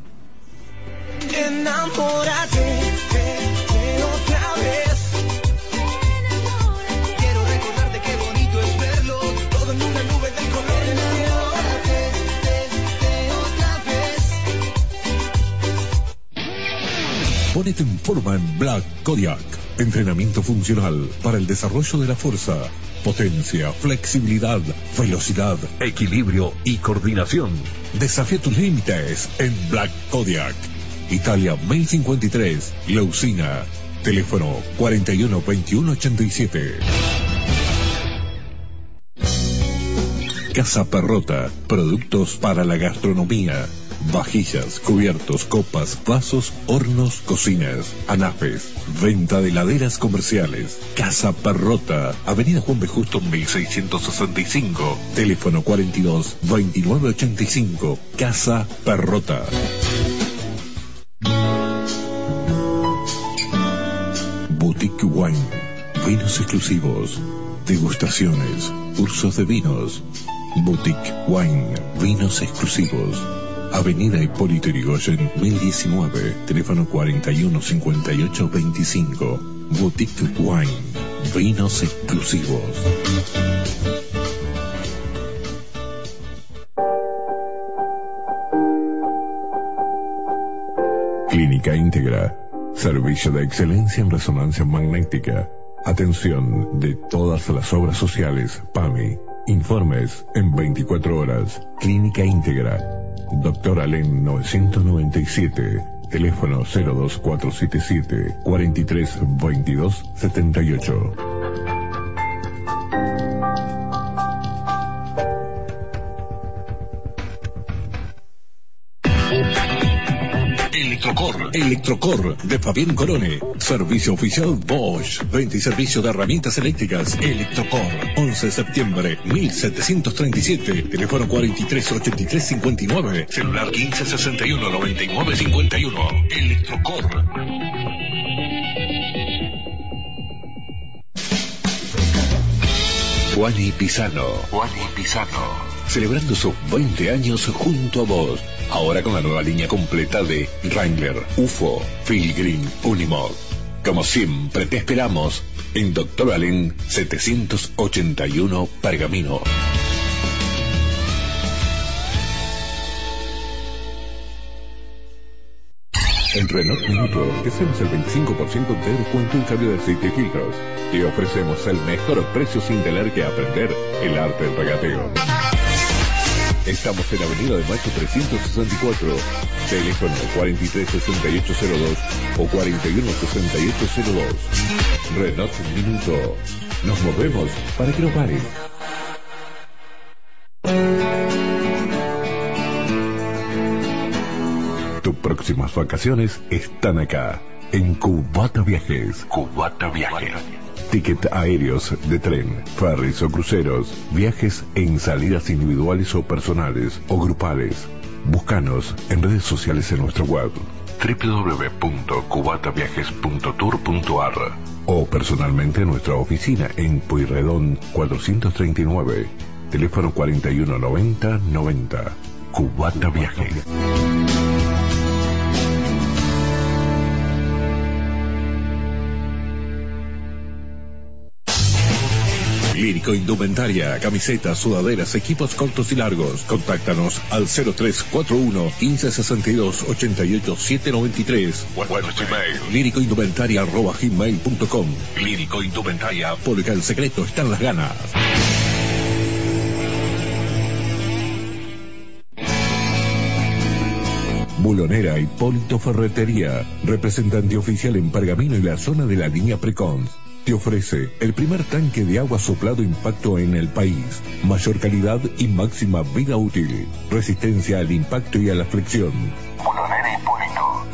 S1: Ponete en forma en Black Kodiak. Entrenamiento funcional para el desarrollo de la fuerza, potencia, flexibilidad, velocidad, equilibrio y coordinación. Desafía tus límites en Black Kodiak. Italia 1053, La Usina. Teléfono 41 21 87. Casa Perrota, productos para la gastronomía. Vajillas, cubiertos, copas, vasos, hornos, cocinas, anafes, venta de laderas comerciales. Casa Perrota, Avenida Juan B. Justo 1665, teléfono 42 29 85, Casa Perrota. Boutique Wine, vinos exclusivos, degustaciones, cursos de vinos. Boutique Wine, vinos exclusivos. Avenida Hipólito Yrigoyen, 1019, teléfono 41 58 25. Boutique Wine, vinos exclusivos. Clínica Íntegra. Servicio de excelencia en resonancia magnética. Atención de todas las obras sociales. PAMI. Informes en 24 horas. Clínica Íntegra. Doctor Alén 997. Teléfono 02477 43 22 78. Electrocor. Electrocor de Fabián Corone. Servicio oficial Bosch. Venta y servicio de herramientas eléctricas. Electrocor. 11 de septiembre 1737. Teléfono 43 83 59. Celular 15 61 99 51. Electrocor. Juani Pisano. Juani Pisano. Celebrando sus 20 años junto a vos. Ahora con la nueva línea completa de Wrangler, UFO, Pilgrim, Unimog. Como siempre te esperamos en Doctor Allen 781 Pergamino. En Renault Minuto te hacemos el 25% de descuento en cambio de aceite y. Te ofrecemos el mejor precio sin tener que aprender el arte del regateo. Estamos en Avenida de Mayo 364, teléfono 436802 o 416802. Renault Minuto. Nos movemos para que no pares. Tus próximas vacaciones están acá, en Cubata Viajes. Cubata Viajes. Ticket aéreos de tren, ferries o cruceros, viajes en salidas individuales o personales o grupales. Búscanos en redes sociales en nuestra web www.cubataviajes.tour.ar o personalmente en nuestra oficina en Pueyrredón 439, teléfono 4190 90. Cubata Viajes. Lírico Indumentaria, camisetas, sudaderas, equipos cortos y largos. Contáctanos al 0341 1562 88 793 o a nuestro email líricoindumentaria arroba gmail.com. Lírico Indumentaria, porque el secreto está en las ganas. Bulonera Hipólito Ferretería, representante oficial en Pergamino y la zona de la línea Precons. Te ofrece el primer tanque de agua soplado impacto en el país, mayor calidad y máxima vida útil, resistencia al impacto y a la flexión.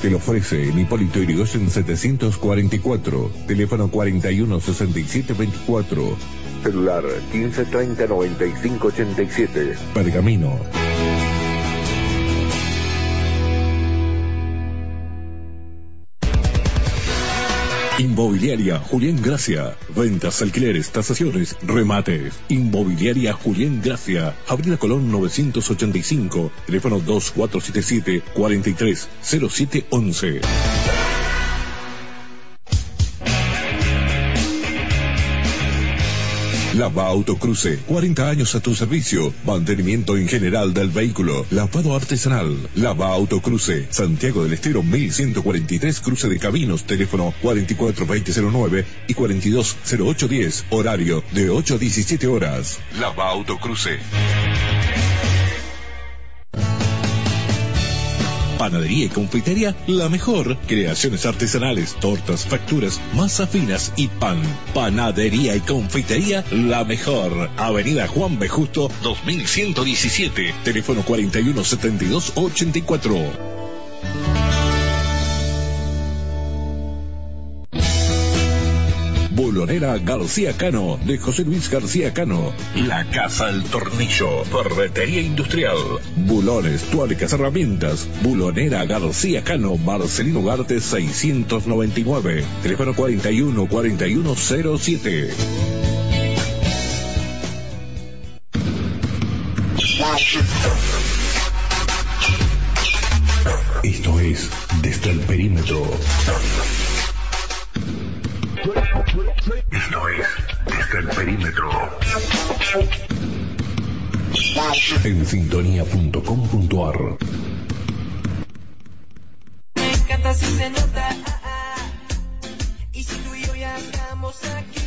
S1: Te lo ofrece en Hipólito Yrigoyen 744, teléfono 41 67 24, celular 1530 95 87. Pergamino. Inmobiliaria Julián Gracia. Ventas, alquileres, tasaciones, remates. Inmobiliaria Julián Gracia. Avenida Colón 985. Teléfono 2477 430711. Lava Autocruce, 40 años a tu servicio. Mantenimiento en general del vehículo. Lavado artesanal. Lava Autocruce, Santiago del Estero 1143, cruce de caminos. Teléfono 442009 y 420810. Horario de 8 a 17 horas. Lava Autocruce. Panadería y confitería, la mejor. Creaciones artesanales, tortas, facturas, masa finas y pan. Panadería y confitería, la mejor. Avenida Juan B. Justo, 2117. Teléfono 417284. Bolonera García Cano, de José Luis García Cano. La Casa del Tornillo, Ferretería Industrial. Bulones, tuercas, herramientas. Bulonera García Cano, Marcelino Garte 699. Teléfono 41 4107. Esto es Desde el Perímetro. Esto es Desde el Perímetro. En sintonía.com.ar
S3: Me encanta si se nota. ah, ah. Y si tú y yo ya estamos aquí.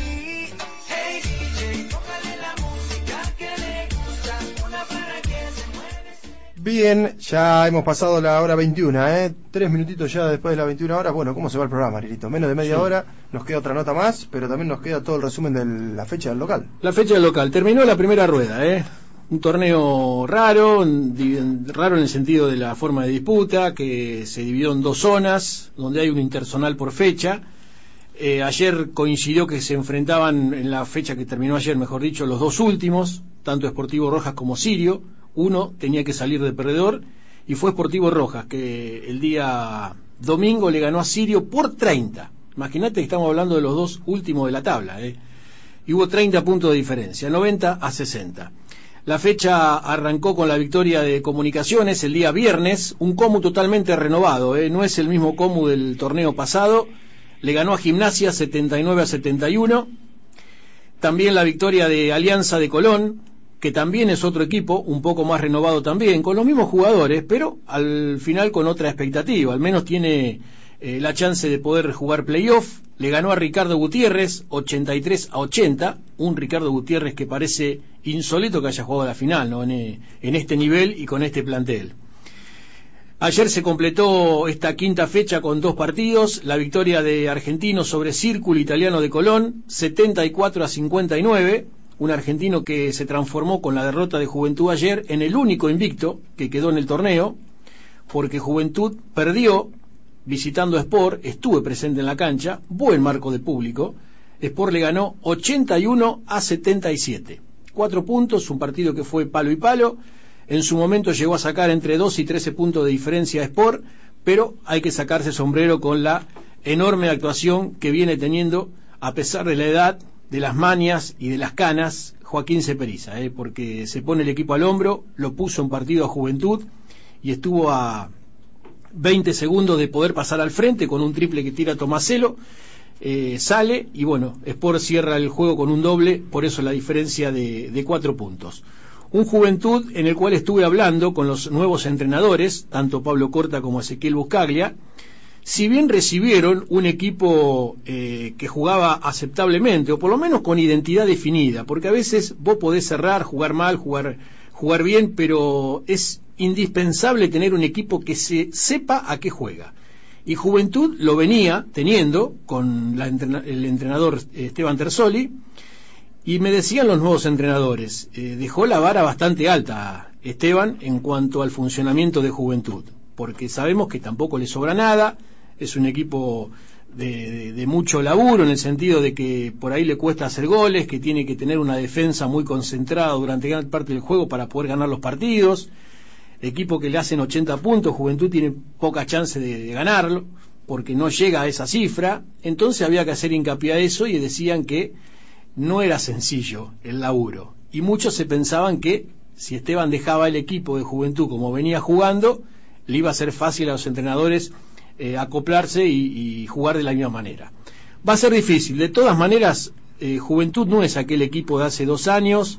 S4: Bien, ya hemos pasado la hora 21, ¿eh? Tres minutitos ya después de las 21 horas. Bueno, ¿cómo se va el programa, Marilito? Menos de media
S2: Sí.
S4: hora, nos queda otra nota más, pero también nos queda todo el resumen de la fecha del local.
S2: La fecha del local. Terminó la primera rueda, ¿eh? Un torneo raro, raro en el sentido de la forma de disputa, que se dividió en dos zonas, donde hay un interzonal por fecha. Eh, ayer coincidió que se enfrentaban en la fecha que terminó ayer, mejor dicho, los dos últimos, tanto Sportivo Rojas como Sirio. Uno tenía que salir de perdedor y fue Sportivo Rojas, que el día domingo le ganó a Sirio por 30. Imagínate que estamos hablando de los dos últimos de la tabla. ¿eh? Y hubo 30 puntos de diferencia, 90 a 60. La fecha arrancó con la victoria de Comunicaciones el día viernes, un Comu totalmente renovado, ¿eh? no es el mismo Comu del torneo pasado, le ganó a Gimnasia 79 a 71. También la victoria de Alianza de Colón, que también es otro equipo, un poco más renovado también, con los mismos jugadores, pero al final con otra expectativa, al menos tiene eh, la chance de poder jugar playoff. Le ganó a Ricardo Gutiérrez 83 a 80, un Ricardo Gutiérrez que parece insólito que haya jugado la final ¿no? en, eh, en este nivel y con este plantel. Ayer se completó esta quinta fecha con dos partidos, la victoria de Argentino sobre Círculo Italiano de Colón, 74 a 59, un argentino que se transformó con la derrota de Juventud ayer en el único invicto que quedó en el torneo, porque Juventud perdió visitando a Sport, estuve presente en la cancha, buen marco de público, Sport le ganó 81 a 77. Cuatro puntos, un partido que fue palo y palo, en su momento llegó a sacar entre 2 y 13 puntos de diferencia a Sport, pero hay que sacarse sombrero con la enorme actuación que viene teniendo, a pesar de la edad, de las manias y de las canas, Joaquín Ceperiza, ¿eh? porque se pone el equipo al hombro, lo puso en partido a Juventud y estuvo a 20 segundos de poder pasar al frente con un triple que tira Tomaselo. Eh, sale y bueno, Sport cierra el juego con un doble, por eso la diferencia de, de cuatro puntos. Un juventud en el cual estuve hablando con los nuevos entrenadores, tanto Pablo Corta como Ezequiel Buscaglia, si bien recibieron un equipo eh, que jugaba aceptablemente, o por lo menos con identidad definida, porque a veces vos podés cerrar, jugar mal, jugar, jugar bien, pero es indispensable tener un equipo que se sepa a qué juega. Y Juventud lo venía teniendo con la el entrenador Esteban Tersoli, y me decían los nuevos entrenadores, eh, dejó la vara bastante alta Esteban en cuanto al funcionamiento de Juventud, porque sabemos que tampoco le sobra nada, es un equipo de, de- mucho laburo en el sentido de que por ahí le cuesta hacer goles, que tiene que tener una defensa muy concentrada durante gran parte del juego para poder ganar los partidos, equipo que le hacen 80 puntos, Juventud tiene poca chance de, de ganarlo, porque no llega a esa cifra, entonces había que hacer hincapié a eso y decían que no era sencillo el laburo. Y muchos se pensaban que si Esteban dejaba el equipo de juventud como venía jugando, le iba a ser fácil a los entrenadores eh, acoplarse y, jugar de la misma manera. Va a ser difícil. De todas maneras, eh, Juventud no es aquel equipo de hace dos años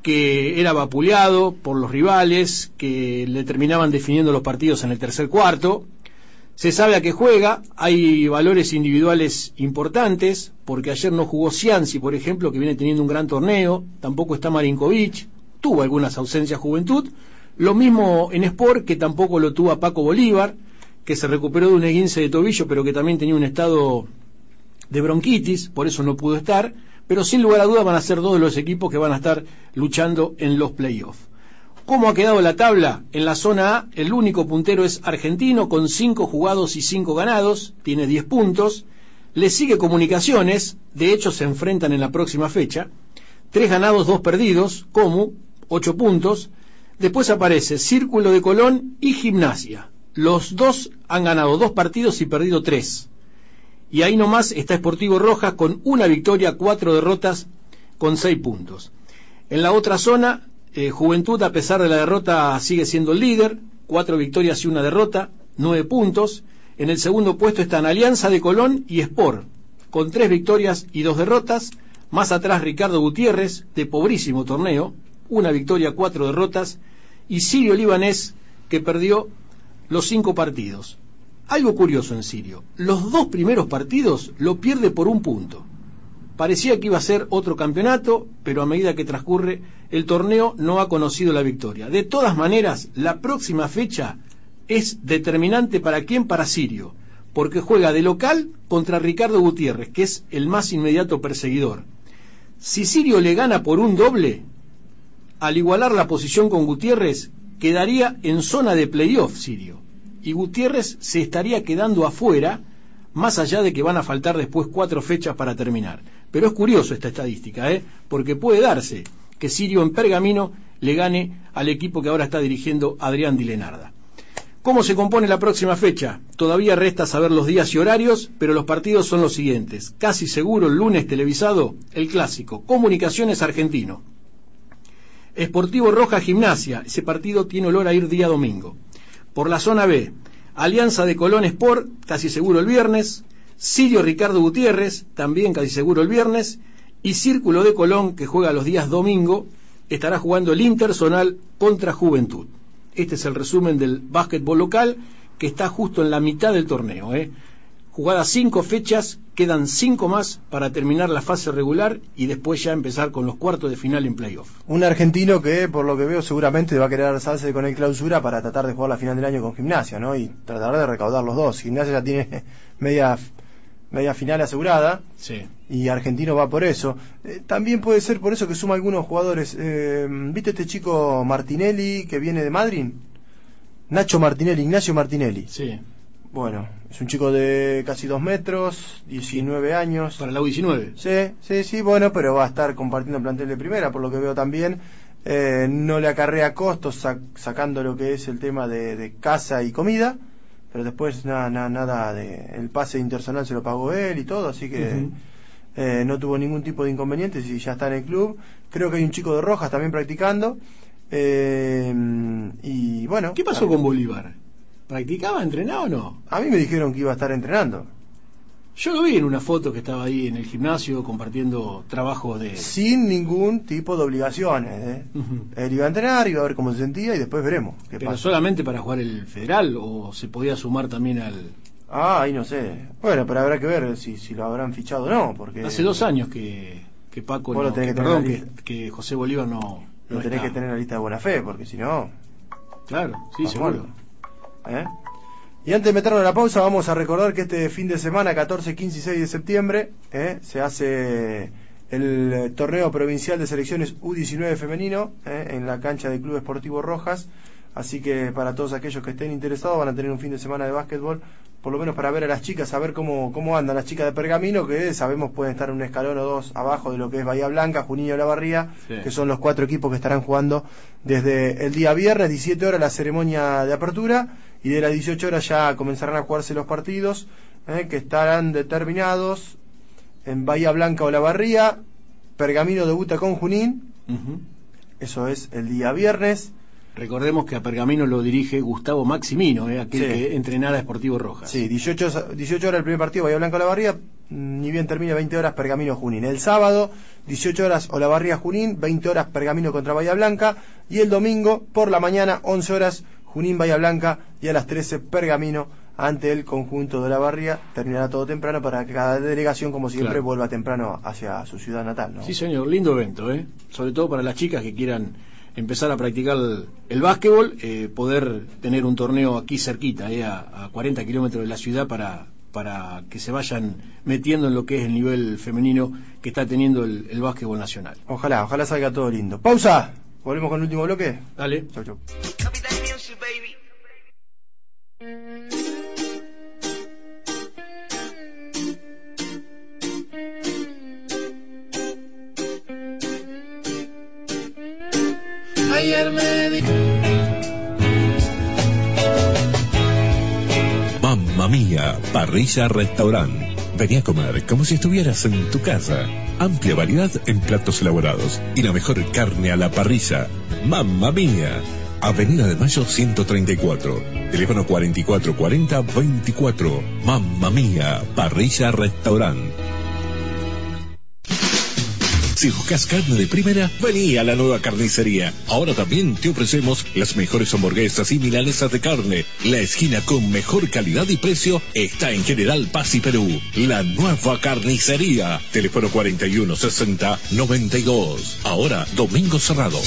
S2: que era vapuleado por los rivales, que le terminaban definiendo los partidos en el tercer cuarto. Se sabe a qué juega, hay valores individuales importantes, porque ayer no jugó Cianci, por ejemplo, que viene teniendo un gran torneo, tampoco está Marinkovic, tuvo algunas ausencias Juventud, lo mismo en Sport, que tampoco lo tuvo a Paco Bolívar, que se recuperó de un esguince de tobillo, pero que también tenía un estado de bronquitis, por eso no pudo estar, pero sin lugar a dudas van a ser dos de los equipos que van a estar luchando en los playoffs. ¿Cómo ha quedado la tabla? En la zona A, el único puntero es Argentino, con 5 jugados y 5 ganados, tiene 10 puntos. Le sigue Comunicaciones, de hecho se enfrentan en la próxima fecha. 3 ganados, 2 perdidos, Comu, 8 puntos. Después aparece Círculo de Colón y Gimnasia. Los dos han ganado 2 partidos y perdido 3. Y ahí nomás está Sportivo Rojas con una victoria, 4 derrotas, con 6 puntos. En la otra zona, eh, Juventud, a pesar de la derrota, sigue siendo el líder, cuatro victorias y una derrota, nueve puntos. En el segundo puesto están Alianza de Colón y Sport, con tres victorias y dos derrotas. Más atrás Ricardo Gutiérrez, de pobrísimo torneo, una victoria, cuatro derrotas. Y Sirio Libanés, que perdió los cinco partidos. Algo curioso en Sirio, los dos primeros partidos lo pierde por un punto. Parecía que iba a ser otro campeonato, pero a medida que transcurre el torneo no ha conocido la victoria. De todas maneras, la próxima fecha es determinante para quién, para Sirio, porque juega de local contra Ricardo Gutiérrez, que es el más inmediato perseguidor. Si Sirio le gana por un doble al igualar la posición con Gutiérrez, quedaría en zona de playoff Sirio. Y Gutiérrez se estaría quedando afuera, más allá de que van a faltar después cuatro fechas para terminar. Pero es curioso esta estadística, ¿eh? porque puede darse que Sirio en Pergamino le gane al equipo que ahora está dirigiendo Adrián Dilenarda. ¿Cómo se compone la próxima fecha? Todavía resta saber los días y horarios, pero los partidos son los siguientes. Casi seguro el lunes televisado, el clásico, Comunicaciones Argentino. Esportivo Roja Gimnasia, ese partido tiene olor a ir día domingo. Por la zona B, Alianza de Colón Sport, casi seguro el viernes. Sirio Ricardo Gutiérrez, también casi seguro el viernes. Y Círculo de Colón, que juega los días domingo, estará jugando el Intersonal contra Juventud. Este es el resumen del básquetbol local que está justo en la mitad del torneo. ¿eh? Jugadas cinco fechas, quedan cinco más para terminar la fase regular y después ya empezar con los cuartos de final en playoff.
S4: Un argentino que, por lo que veo, seguramente va a querer alzarse con el clausura para tratar de jugar la final del año con Gimnasia, ¿no? Y tratar de recaudar los dos. Gimnasia ya tiene media, media final asegurada
S2: Sí.
S4: y Argentino va por eso. Eh, también puede ser por eso que suma algunos jugadores. Eh, ¿Viste este chico Martinelli que viene de Madrid? Nacho Martinelli, Ignacio Martinelli.
S2: Sí.
S4: Bueno, es un chico de casi dos metros, 19 años.
S2: Para la U19.
S4: Sí, sí, sí, bueno, pero va a estar compartiendo el plantel de primera, por lo que veo también. Eh, no le acarrea costos sac- sacando lo que es el tema de, de casa y comida, pero después nada, nada, nada de el pase intersonal se lo pagó él y todo, así que eh, no tuvo ningún tipo de inconvenientes y ya está en el club. Creo que hay un chico de Rojas también practicando. eh, y bueno.
S2: ¿Qué pasó con Bolívar? ¿Practicaba, entrenaba o no?
S4: A mí me dijeron que iba a estar entrenando.
S2: Yo lo vi en una foto que estaba ahí en el gimnasio compartiendo trabajo de...
S4: Sin ningún tipo de obligaciones. ¿eh? Él iba a entrenar, iba a ver cómo se sentía y después veremos qué
S2: ¿Pero
S4: pasa.
S2: solamente para jugar el federal o se podía sumar también al...
S4: Ah, ahí no sé. Bueno, pero habrá que ver si, si lo habrán fichado o no, porque...
S2: Hace dos años que, que Paco, no, que- perdón, que, que José Bolívar no,
S4: Lo
S2: no
S4: tenés
S2: está.
S4: que tener en la lista de buena fe, porque si no...
S2: Claro, sí, seguro.
S4: ¿Eh? Y antes de meternos en la pausa, vamos a recordar que este fin de semana, 14, 15 y 6 de septiembre, ¿eh? se hace el torneo provincial de selecciones U19 femenino ¿eh? en la cancha del Club Esportivo Rojas. Así que para todos aquellos que estén interesados van a tener un fin de semana de básquetbol, por lo menos para ver a las chicas, a ver cómo, cómo andan las chicas de Pergamino, que sabemos pueden estar un escalón o dos abajo de lo que es Bahía Blanca, Junín y La Barría,
S2: Sí.
S4: que son los cuatro equipos que estarán jugando desde el día viernes, 17 horas, la ceremonia de apertura, y de las 18 horas ya comenzarán a jugarse los partidos, eh, que estarán determinados en Bahía Blanca o La Barría, Pergamino debuta con Junín, eso es el día viernes,
S2: Recordemos que a Pergamino lo dirige Gustavo Maximino, eh, aquel
S4: Sí.
S2: que entrenara a Sportivo Rojas.
S4: Sí, 18, 18 horas el primer partido, Bahía Blanca Olavarría, mm, ni bien termina 20 horas Pergamino Junín. El sábado, 18 horas Olavarría Junín, 20 horas Pergamino contra Bahía Blanca. Y el domingo, por la mañana, 11 horas Junín Bahía Blanca y a las 13 Pergamino ante el conjunto de Olavarría. Terminará todo temprano para que cada delegación, como siempre,
S2: Claro.
S4: vuelva temprano hacia su ciudad natal. ¿no?
S2: Sí, señor, lindo evento, ¿eh? Sobre todo para las chicas que quieran empezar a practicar el, el básquetbol, eh, poder tener un torneo aquí cerquita, eh, a, a 40 kilómetros de la ciudad para, para que se vayan metiendo en lo que es el nivel femenino que está teniendo el, el básquetbol nacional.
S4: Ojalá, ojalá salga todo lindo. Pausa. Volvemos con el último bloque.
S2: Dale.
S4: Chau, chau.
S3: Music, baby.
S1: Mamma mía, parrilla restaurant. Vení a comer como si estuvieras en tu casa. Amplia variedad en platos elaborados y la mejor carne a la parrilla. Mamma mía. Avenida de Mayo 134. Teléfono 4440-24. Mamma mía, parrilla restaurant. Si buscas carne de primera, vení a la nueva carnicería. Ahora también te ofrecemos las mejores hamburguesas y milanesas de carne. La esquina con mejor calidad y precio está en General Paz y Perú. La nueva carnicería. Teléfono 4160 92. Ahora, domingo cerrado.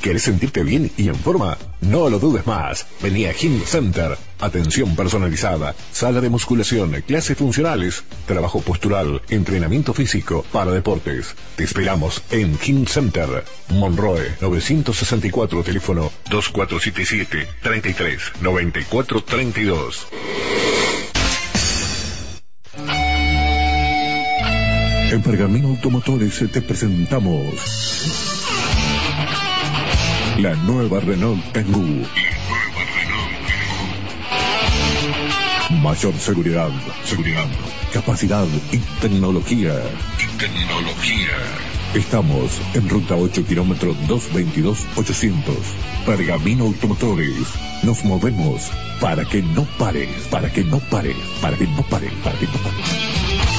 S1: ¿Quieres sentirte bien y en forma? No lo dudes más. Vení a Gym Center. Atención personalizada, sala de musculación, clases funcionales, trabajo postural, entrenamiento físico para deportes. Te esperamos en Gym Center. Monroe 964, teléfono 2477 33 94 32. En Pergamino Automotores te presentamos la nueva Renault Kangoo. Mayor seguridad, seguridad, capacidad y tecnología. Y tecnología. Estamos en ruta 8 kilómetros 222 800. Pergamino Automotores. Nos movemos para que no pares, para que no pares, para que no pares, para que no pares.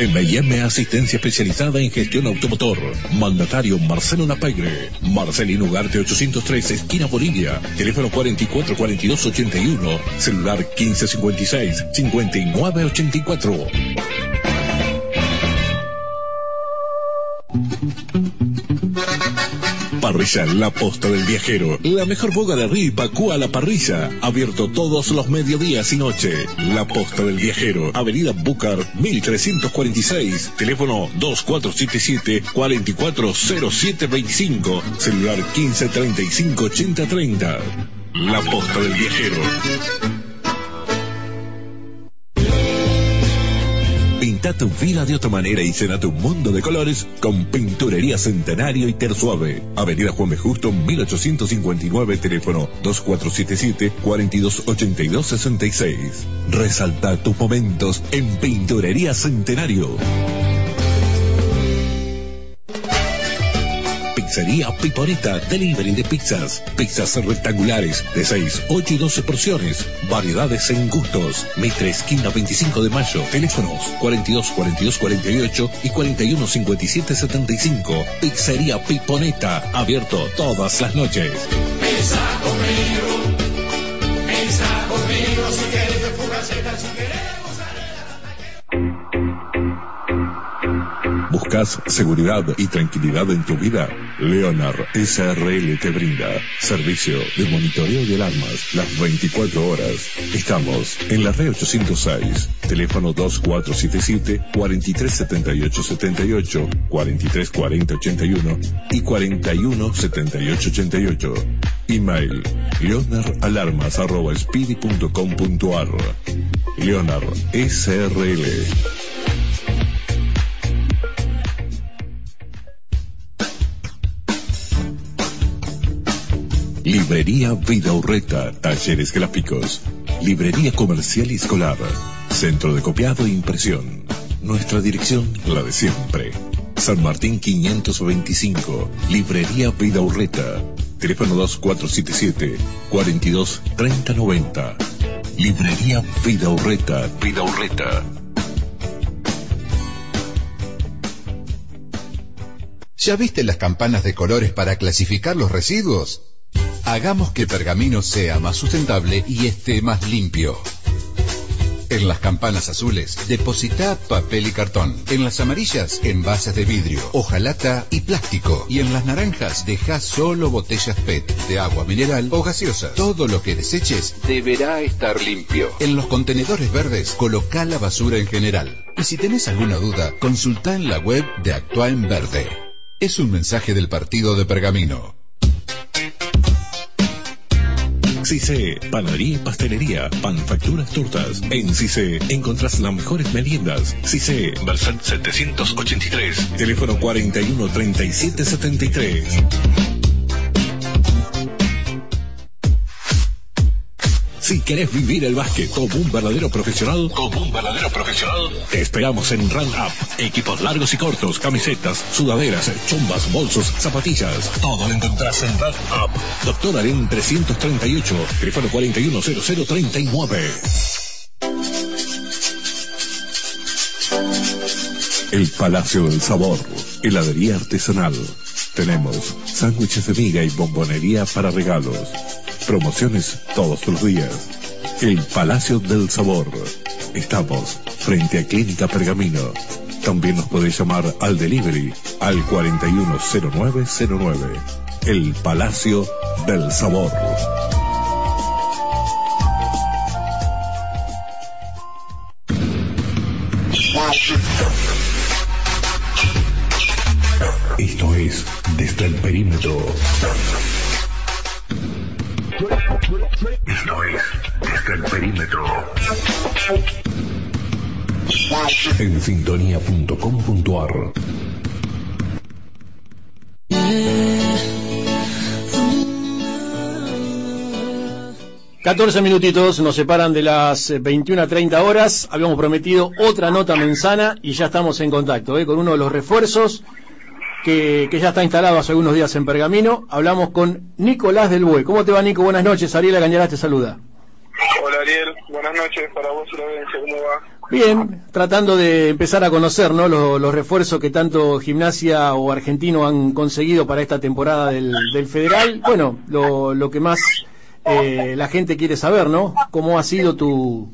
S1: M&M Asistencia Especializada en Gestión Automotor. Mandatario Marcelo Napagre. Marcelino Ugarte 803, esquina Bolivia. Teléfono 444281. Celular 1556 Parrilla La Posta del Viajero. La mejor boga de río y la parrilla. Abierto todos los mediodías y noche. La Posta del Viajero. Avenida Búcar 1346. Teléfono 2477 440725. Celular 1535 8030. La Posta del Viajero. Pinta tu vida de otra manera y llena tu mundo de colores con Pinturería Centenario y Tersuave. Avenida Juan B. Justo, 1859, teléfono 2477-428266. Resalta tus momentos en Pinturería Centenario. Pizzería Piponeta, delivery de pizzas, pizzas rectangulares de 6, 8 y 12 porciones, variedades en gustos, Mitre esquina 25 de mayo, teléfonos 42 42 48 y 41 57 75, Pizzería Piponeta, abierto todas las noches.
S6: Pensa conmigo,
S1: ¿Buscas seguridad y tranquilidad en tu vida? Leonard SRL te brinda servicio de monitoreo de alarmas las 24 horas. Estamos en la red 806, teléfono 2477-437878, 434081 y 417888. Email leonardalarmas.speedy.com.ar Leonard SRL Librería Vida Urreta, talleres gráficos, librería comercial y escolar, centro de copiado e impresión. Nuestra dirección, la de siempre. San Martín 525, Librería Vida Urreta, teléfono 2477 42 3090. Librería Vida Urreta, Vida Urreta.
S7: ¿Ya viste las campanas de colores para clasificar los residuos? Hagamos que Pergamino sea más sustentable y esté más limpio. En las campanas azules, deposita papel y cartón. En las amarillas, envases de vidrio, hojalata y plástico. Y en las naranjas, deja solo botellas PET de agua mineral o gaseosa. Todo lo que deseches deberá estar limpio. En los contenedores verdes, coloca la basura en general. Y si tenés alguna duda, consulta en la web de Actúa en Verde. Es un mensaje del partido de Pergamino.
S1: CICE, panadería y pastelería, panfacturas tortas. En CICE encontrás las mejores meriendas. CICE, Versailles 783, teléfono 41 37 73. Si querés vivir el básquet como un verdadero profesional, como un verdadero profesional, te esperamos en Run Up. Equipos largos y cortos, camisetas, sudaderas, chumbas, bolsos, zapatillas. Todo lo encontrás en Run Up. Doctor Aren 338, teléfono 410039. El Palacio del Sabor, heladería artesanal. Tenemos sándwiches de miga y bombonería para regalos. Promociones todos los días. El Palacio del Sabor. Estamos frente a Clínica Pergamino. También nos podés llamar al delivery al 410909. El Palacio del Sabor. Esto es Desde el Perímetro. Esto es Desde el Perímetro. En sintonía.com.ar
S2: 14 minutitos nos separan de las 21 a 30 horas. Habíamos prometido otra nota mensana y ya estamos en contacto ¿eh? con uno de los refuerzos que, que, ya está instalado hace algunos días en Pergamino. Hablamos con Nicolás del Bue. ¿Cómo te va, Nico? Buenas noches. Ariel Cañarás te saluda.
S10: Hola, Ariel. Buenas noches para vos y la audiencia. ¿Cómo va?
S2: Bien, tratando de empezar a conocer ¿no? los, los, refuerzos que tanto Gimnasia o Argentino han conseguido para esta temporada del, del Federal. Bueno, lo, lo que más eh, la gente quiere saber, ¿no? ¿Cómo ha sido tu,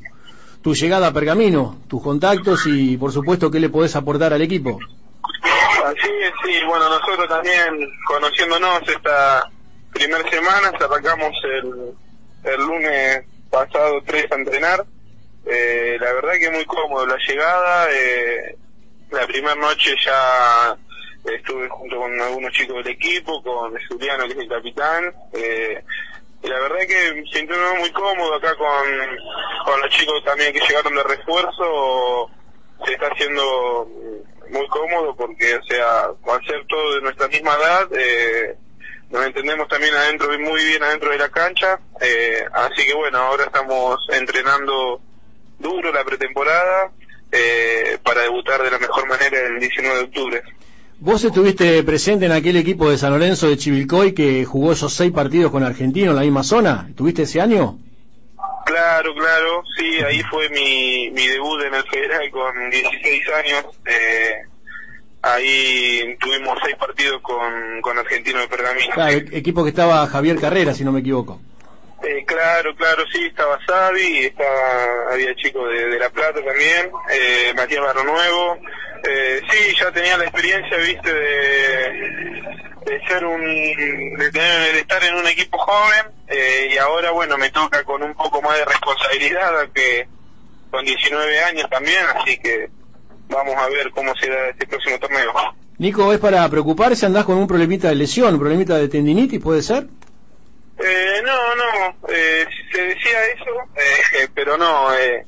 S2: tu llegada a Pergamino, tus contactos y, por supuesto, qué le podés aportar al equipo?
S10: Así sí. Bueno, nosotros también, conociéndonos esta primera semana, arrancamos el, el lunes pasado 3 a entrenar. Eh, la verdad que muy cómodo la llegada. Eh, la primera noche ya estuve junto con algunos chicos del equipo, con Juliano, que es el capitán. Eh, y la verdad que siento muy cómodo acá con, con los chicos también que llegaron de refuerzo. Se está haciendo muy cómodo porque, o sea, al ser todo de nuestra misma edad, eh, nos entendemos también adentro, muy bien adentro de la cancha. Eh, así que bueno, ahora estamos entrenando duro la pretemporada eh, para debutar de la mejor manera el 19 de octubre.
S2: Vos estuviste presente en aquel equipo de San Lorenzo de Chivilcoy que jugó esos seis partidos con Argentino en la misma zona. ¿Estuviste ese año?
S10: Claro, claro, sí, ahí fue mi, mi debut en el Federal con 16 años. Eh, ahí tuvimos seis partidos con, con Argentino de Pergamino.
S2: Claro, equipo que estaba Javier Carrera, si no me equivoco.
S10: Eh, claro, claro, sí, estaba Savi, estaba, había chicos de, La Plata también, eh, Matías Barro Nuevo. Eh, sí, ya tenía la experiencia, viste, de, de ser un, de, tener, de estar en un equipo joven, eh, y ahora, bueno, me toca con un poco más de responsabilidad, que con 19 años también, así que vamos a ver cómo será este próximo torneo.
S2: Nico, ¿es para preocuparse? ¿Andás con un problemita de lesión, un problemita de tendinitis, puede ser?
S10: Eh, no, no, eh, se decía eso, eh, pero no, eh,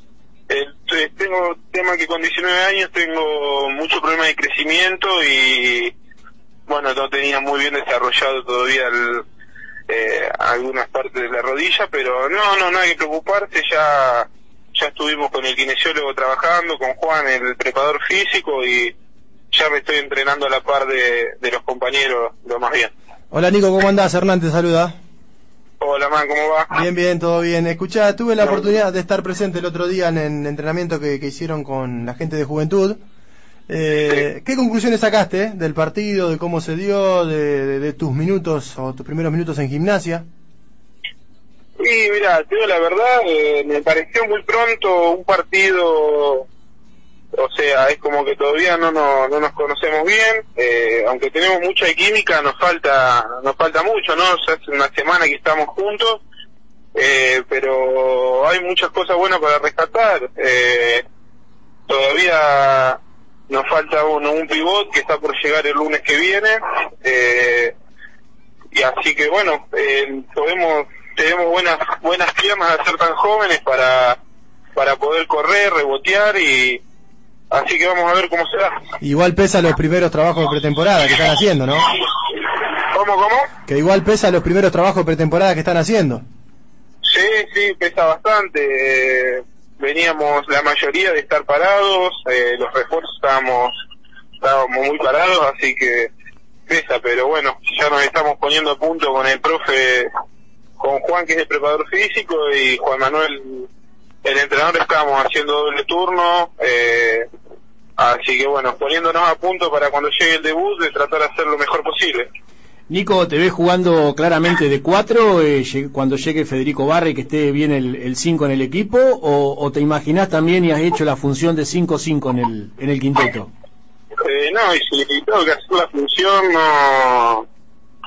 S10: tengo tema que con 19 años tengo mucho problema de crecimiento y bueno, no tenía muy bien desarrollado todavía el, eh, algunas partes de la rodilla, pero no, no, no hay que preocuparse, ya, ya estuvimos con el kinesiólogo trabajando, con Juan, el preparador físico y ya me estoy entrenando a la par de, de los compañeros lo más bien.
S4: Hola Nico, ¿cómo andás? Hernán te saluda.
S10: Hola, man, ¿cómo va?
S4: Bien, bien, todo bien. Escuchá, tuve la oportunidad de estar presente el otro día en el entrenamiento que, que hicieron con la gente de Juventud. Eh, sí. ¿Qué conclusiones sacaste del partido, de cómo se dio, de, de, de, tus minutos o tus primeros minutos en gimnasia?
S10: Sí, mira, te digo la verdad, eh, me pareció muy pronto un partido, o sea, es como que todavía no, no, no nos conocemos bien, eh, aunque tenemos mucha química, nos falta, nos falta mucho, ¿no? O sea, hace una semana que estamos juntos, eh, pero hay muchas cosas buenas para rescatar. Eh, todavía nos falta uno, un pivot que está por llegar el lunes que viene, eh, y así que bueno, eh, tenemos buenas, buenas piernas de ser tan jóvenes para, para poder correr, rebotear y, Así que vamos a ver cómo se da.
S4: Igual pesa los primeros trabajos de pretemporada que están haciendo, ¿no?
S10: ¿Cómo, cómo?
S4: Que igual pesa los primeros trabajos de pretemporada que están haciendo.
S10: Sí, sí, pesa bastante. Eh, veníamos la mayoría de estar parados, eh, los refuerzos estábamos, estábamos muy parados, así que pesa, pero bueno, ya nos estamos poniendo a punto con el profe, con Juan que es el preparador físico y Juan Manuel el entrenador estábamos haciendo doble turno, eh, así que bueno, poniéndonos a punto para cuando llegue el debut de tratar de hacer lo mejor posible.
S2: Nico, ¿te ves jugando claramente de 4 cuando llegue Federico Barre que esté bien el 5 en el equipo? O, o te imaginás también y has hecho la función de 5-5 en el, en el quinteto?
S10: Eh, no, y si tengo que hacer la función no,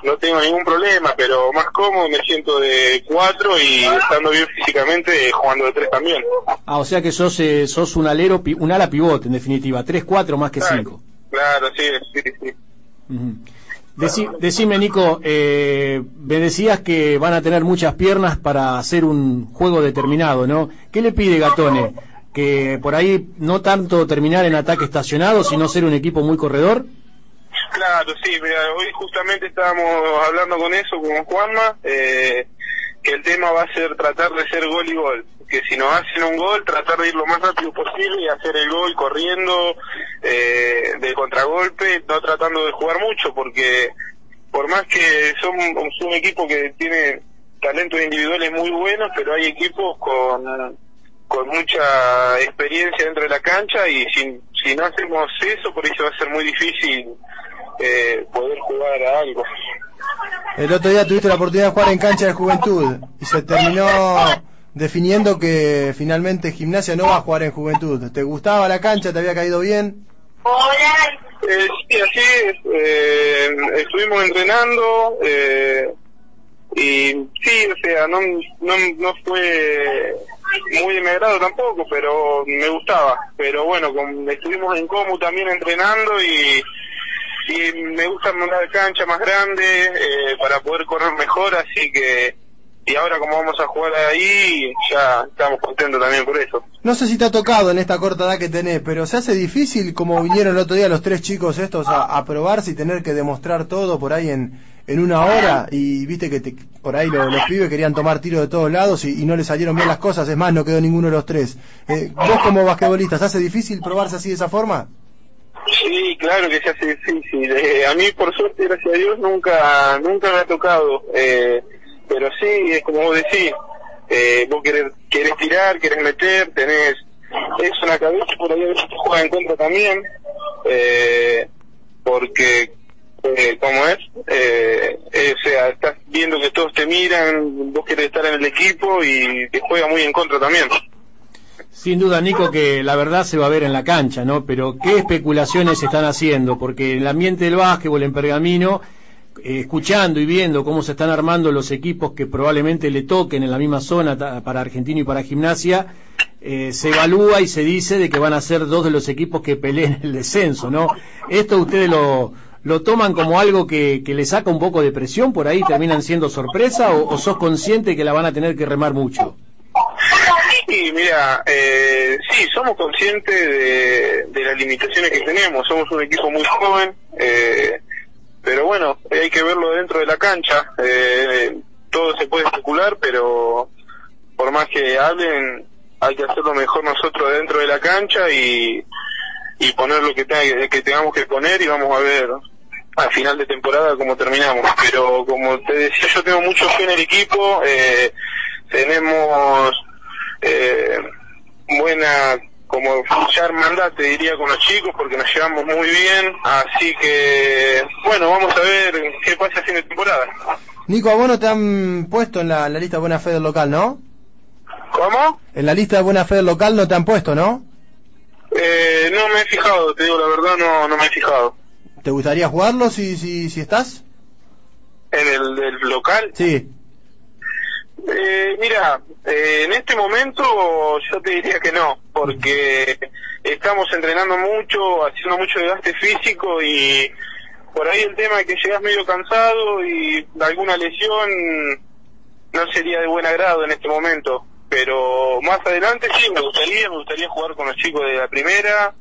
S10: no tengo ningún problema, pero más cómodo me siento de 4 y estando bien físicamente eh, jugando de 3 también.
S2: Ah, o sea que sos, eh, sos un alero, un ala pivote en definitiva, 3-4 más que 5.
S10: Claro, sí, sí, sí.
S2: Deci- decime, Nico, eh, me decías que van a tener muchas piernas para hacer un juego determinado, ¿no? ¿Qué le pide Gatone? ¿Que por ahí no tanto terminar en ataque estacionado, sino ser un equipo muy corredor?
S10: Claro, sí, mira, hoy justamente estábamos hablando con eso, con Juanma, eh, que el tema va a ser tratar de ser gol y gol. Que si nos hacen un gol, tratar de ir lo más rápido posible y hacer el gol corriendo eh, de contragolpe, no tratando de jugar mucho, porque por más que somos un equipo que tiene talentos individuales muy buenos, pero hay equipos con, con mucha experiencia dentro de la cancha y si, si no hacemos eso, por eso va a ser muy difícil eh, poder jugar a algo.
S4: El otro día tuviste la oportunidad de jugar en cancha de juventud y se terminó definiendo que finalmente gimnasia no va a jugar en juventud. ¿Te gustaba la cancha? ¿Te había caído bien?
S10: Eh, sí, así es. Eh, estuvimos entrenando eh, y sí, o sea, no, no, no fue muy de mi agrado tampoco, pero me gustaba. Pero bueno, con- estuvimos en Comu también entrenando y, y me gusta una cancha más grande eh, para poder correr mejor, así que y ahora como vamos a jugar ahí, ya estamos contentos también por eso.
S4: No sé si te ha tocado en esta corta edad que tenés, pero se hace difícil como vinieron el otro día los tres chicos estos a, probarse y tener que demostrar todo por ahí en, en una hora y viste que te- por ahí lo- los pibes querían tomar tiro de todos lados y, y no les salieron bien las cosas, es más, no quedó ninguno de los tres. Eh, vos como basquetbolista, ¿se hace difícil probarse así de esa forma?
S10: Sí, claro que se hace difícil. Eh, a mí, por suerte, gracias a Dios, nunca nunca me ha tocado. Eh, pero sí, es como vos decís, eh, vos querés, querés tirar, querés meter, tenés eso en la cabeza, por ahí a veces te juega en contra también, eh, porque, eh, como es, eh, o sea, estás viendo que todos te miran, vos querés estar en el equipo y te juega muy en contra también.
S2: Sin duda, Nico, que la verdad se va a ver en la cancha, ¿no? Pero ¿qué especulaciones están haciendo? Porque en el ambiente del básquetbol en Pergamino, eh, escuchando y viendo cómo se están armando los equipos que probablemente le toquen en la misma zona para Argentino y para Gimnasia, eh, se evalúa y se dice de que van a ser dos de los equipos que peleen el descenso, ¿no? ¿Esto ustedes lo, lo toman como algo que, que le saca un poco de presión por ahí, terminan siendo sorpresa o, o sos consciente que la van a tener que remar mucho?
S10: Sí, mira, eh, sí, somos conscientes de, las limitaciones que tenemos. Somos un equipo muy joven, eh, pero bueno, hay que verlo dentro de la cancha. Eh, todo se puede especular, pero por más que hablen, hay que hacerlo mejor nosotros dentro de la cancha y, y poner lo que, tenga- que tengamos que poner y vamos a ver al final de temporada cómo terminamos. Pero como te decía, yo tengo mucho fe en el equipo. Eh, tenemos eh, buena como ya hermandad te diría con los chicos porque nos llevamos muy bien así que bueno vamos a ver qué pasa a fin de temporada
S4: Nico, a vos no te han puesto en la, en la lista de buena fe del local, ¿no?
S10: ¿cómo?
S4: En la lista de buena fe del local no te han puesto, ¿no?
S10: Eh, no me he fijado te digo la verdad no, no me he fijado
S4: ¿Te gustaría jugarlo si, si, si estás?
S10: en el, del local
S4: Sí.
S10: Eh, mira, eh, en este momento yo te diría que no, porque estamos entrenando mucho, haciendo mucho desgaste físico y por ahí el tema es que llegas medio cansado y alguna lesión no sería de buen agrado en este momento. Pero más adelante sí, me gustaría, me gustaría jugar con los chicos de la primera,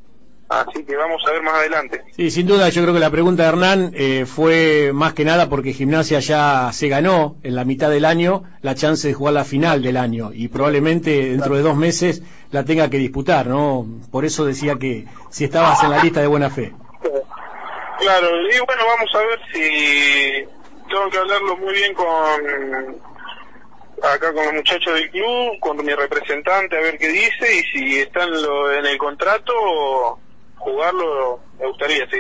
S10: así que vamos a ver más adelante.
S2: Sí, sin duda, yo creo que la pregunta de Hernán eh, fue más que nada porque Gimnasia ya se ganó en la mitad del año la chance de jugar la final del año y probablemente dentro de dos meses la tenga que disputar, ¿no? Por eso decía que si estabas en la lista de buena fe.
S10: Claro, y bueno, vamos a ver si tengo que hablarlo muy bien con acá con los muchachos del club, con mi representante, a ver qué dice y si está en, lo, en el contrato, jugarlo me gustaría, sí.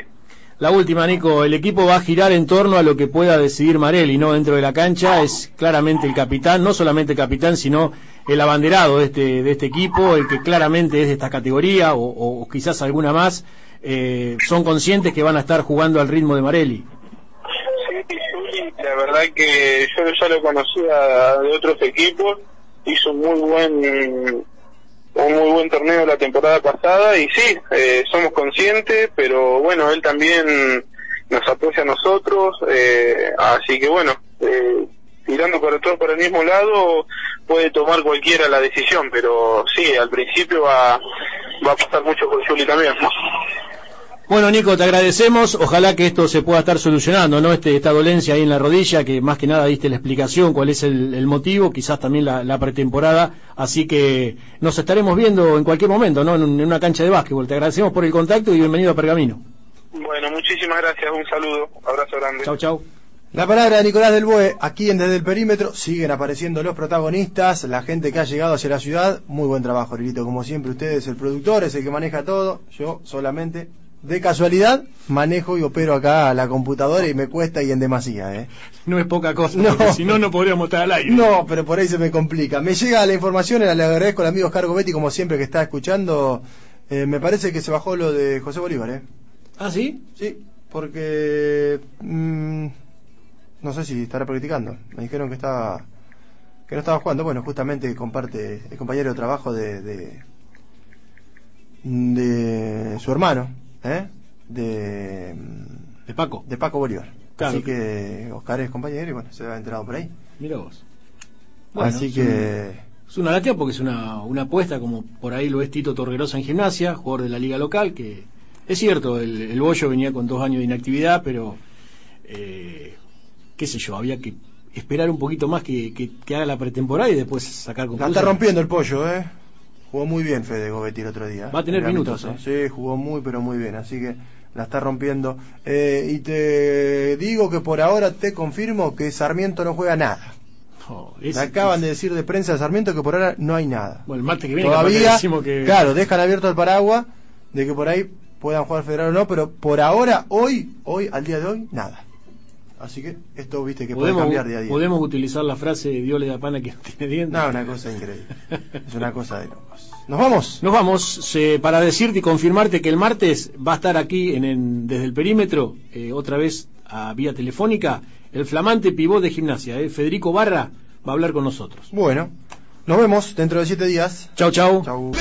S2: La última, Nico, el equipo va a girar en torno a lo que pueda decidir Marelli, ¿no? Dentro de la cancha es claramente el capitán, no solamente el capitán, sino el abanderado de este, de este equipo, el que claramente es de esta categoría, o, o quizás alguna más, eh, son conscientes que van a estar jugando al ritmo de Marelli.
S10: Sí, la verdad que yo ya lo conocía de otros equipos, hizo un muy buen un muy buen torneo la temporada pasada y sí, eh, somos conscientes, pero bueno, él también nos apoya a nosotros, eh, así que bueno, eh, tirando para todos para el mismo lado, puede tomar cualquiera la decisión, pero sí, al principio va, va a pasar mucho con Juli también.
S2: Bueno, Nico, te agradecemos. Ojalá que esto se pueda estar solucionando, ¿no? Este, esta dolencia ahí en la rodilla, que más que nada diste la explicación, cuál es el, el motivo, quizás también la, la, pretemporada. Así que nos estaremos viendo en cualquier momento, ¿no? En, en, una cancha de básquetbol. Te agradecemos por el contacto y bienvenido a Pergamino.
S10: Bueno, muchísimas gracias. Un saludo. Abrazo grande.
S2: Chau, chau.
S4: La palabra de Nicolás del Bue, aquí en Desde el Perímetro, siguen apareciendo los protagonistas, la gente que ha llegado hacia la ciudad. Muy buen trabajo, Lilito. Como siempre, usted es el productor, es el que maneja todo. Yo solamente de casualidad manejo y opero acá la computadora y me cuesta y en demasía, ¿eh?
S2: No es poca cosa, no. si no, no podríamos estar al aire.
S4: No, pero por ahí se me complica. Me llega la información, le agradezco al amigo Oscar Gobetti, como siempre, que está escuchando. Eh, me parece que se bajó lo de José Bolívar, ¿eh?
S2: ¿Ah, sí?
S4: Sí, porque. Mmm, no sé si estará practicando. Me dijeron que estaba. que no estaba jugando. Bueno, justamente comparte el compañero de trabajo de. de, de su hermano, ¿eh? De,
S2: de Paco.
S4: De Paco Bolívar. Claro. Así que Oscar es compañero y bueno, se ha enterado por ahí.
S2: Mira vos.
S4: Bueno, Así
S2: es
S4: que.
S2: Es una lástima porque es una, una apuesta como por ahí lo es Tito Torrerosa en gimnasia, jugador de la liga local, que es cierto, el, el Bollo venía con dos años de inactividad, pero eh, qué sé yo, había que esperar un poquito más que, que, que haga la pretemporada y después sacar
S4: conclusiones. La está rompiendo el pollo, ¿eh? Jugó muy bien Fede Gobetti el otro día.
S2: Va a tener minutos, ¿eh?
S4: Sí, jugó muy, pero muy bien. Así que la está rompiendo. Eh, y te digo que por ahora te confirmo que Sarmiento no juega nada. Oh, es, acaban es... de decir de prensa de Sarmiento que por ahora no hay nada.
S2: Bueno, el martes que viene
S4: Todavía,
S2: que...
S4: claro, dejan abierto el paraguas de que por ahí puedan jugar federal o no, pero por ahora, hoy, hoy, al día de hoy, nada. Así que esto, viste, que
S2: podemos,
S4: puede cambiar día a día.
S2: Podemos utilizar la frase de Dios le da pan a quien tiene dientes.
S4: No, una cosa increíble. es una cosa de locos. ¿Nos vamos?
S2: Nos vamos eh, para decirte y confirmarte que el martes va a estar aquí en, en desde el perímetro, eh, otra vez a vía telefónica, el flamante pivot de gimnasia, eh, Federico Barra, va a hablar con nosotros.
S4: Bueno, nos vemos dentro de siete días.
S2: Chau, chau.
S4: Chau.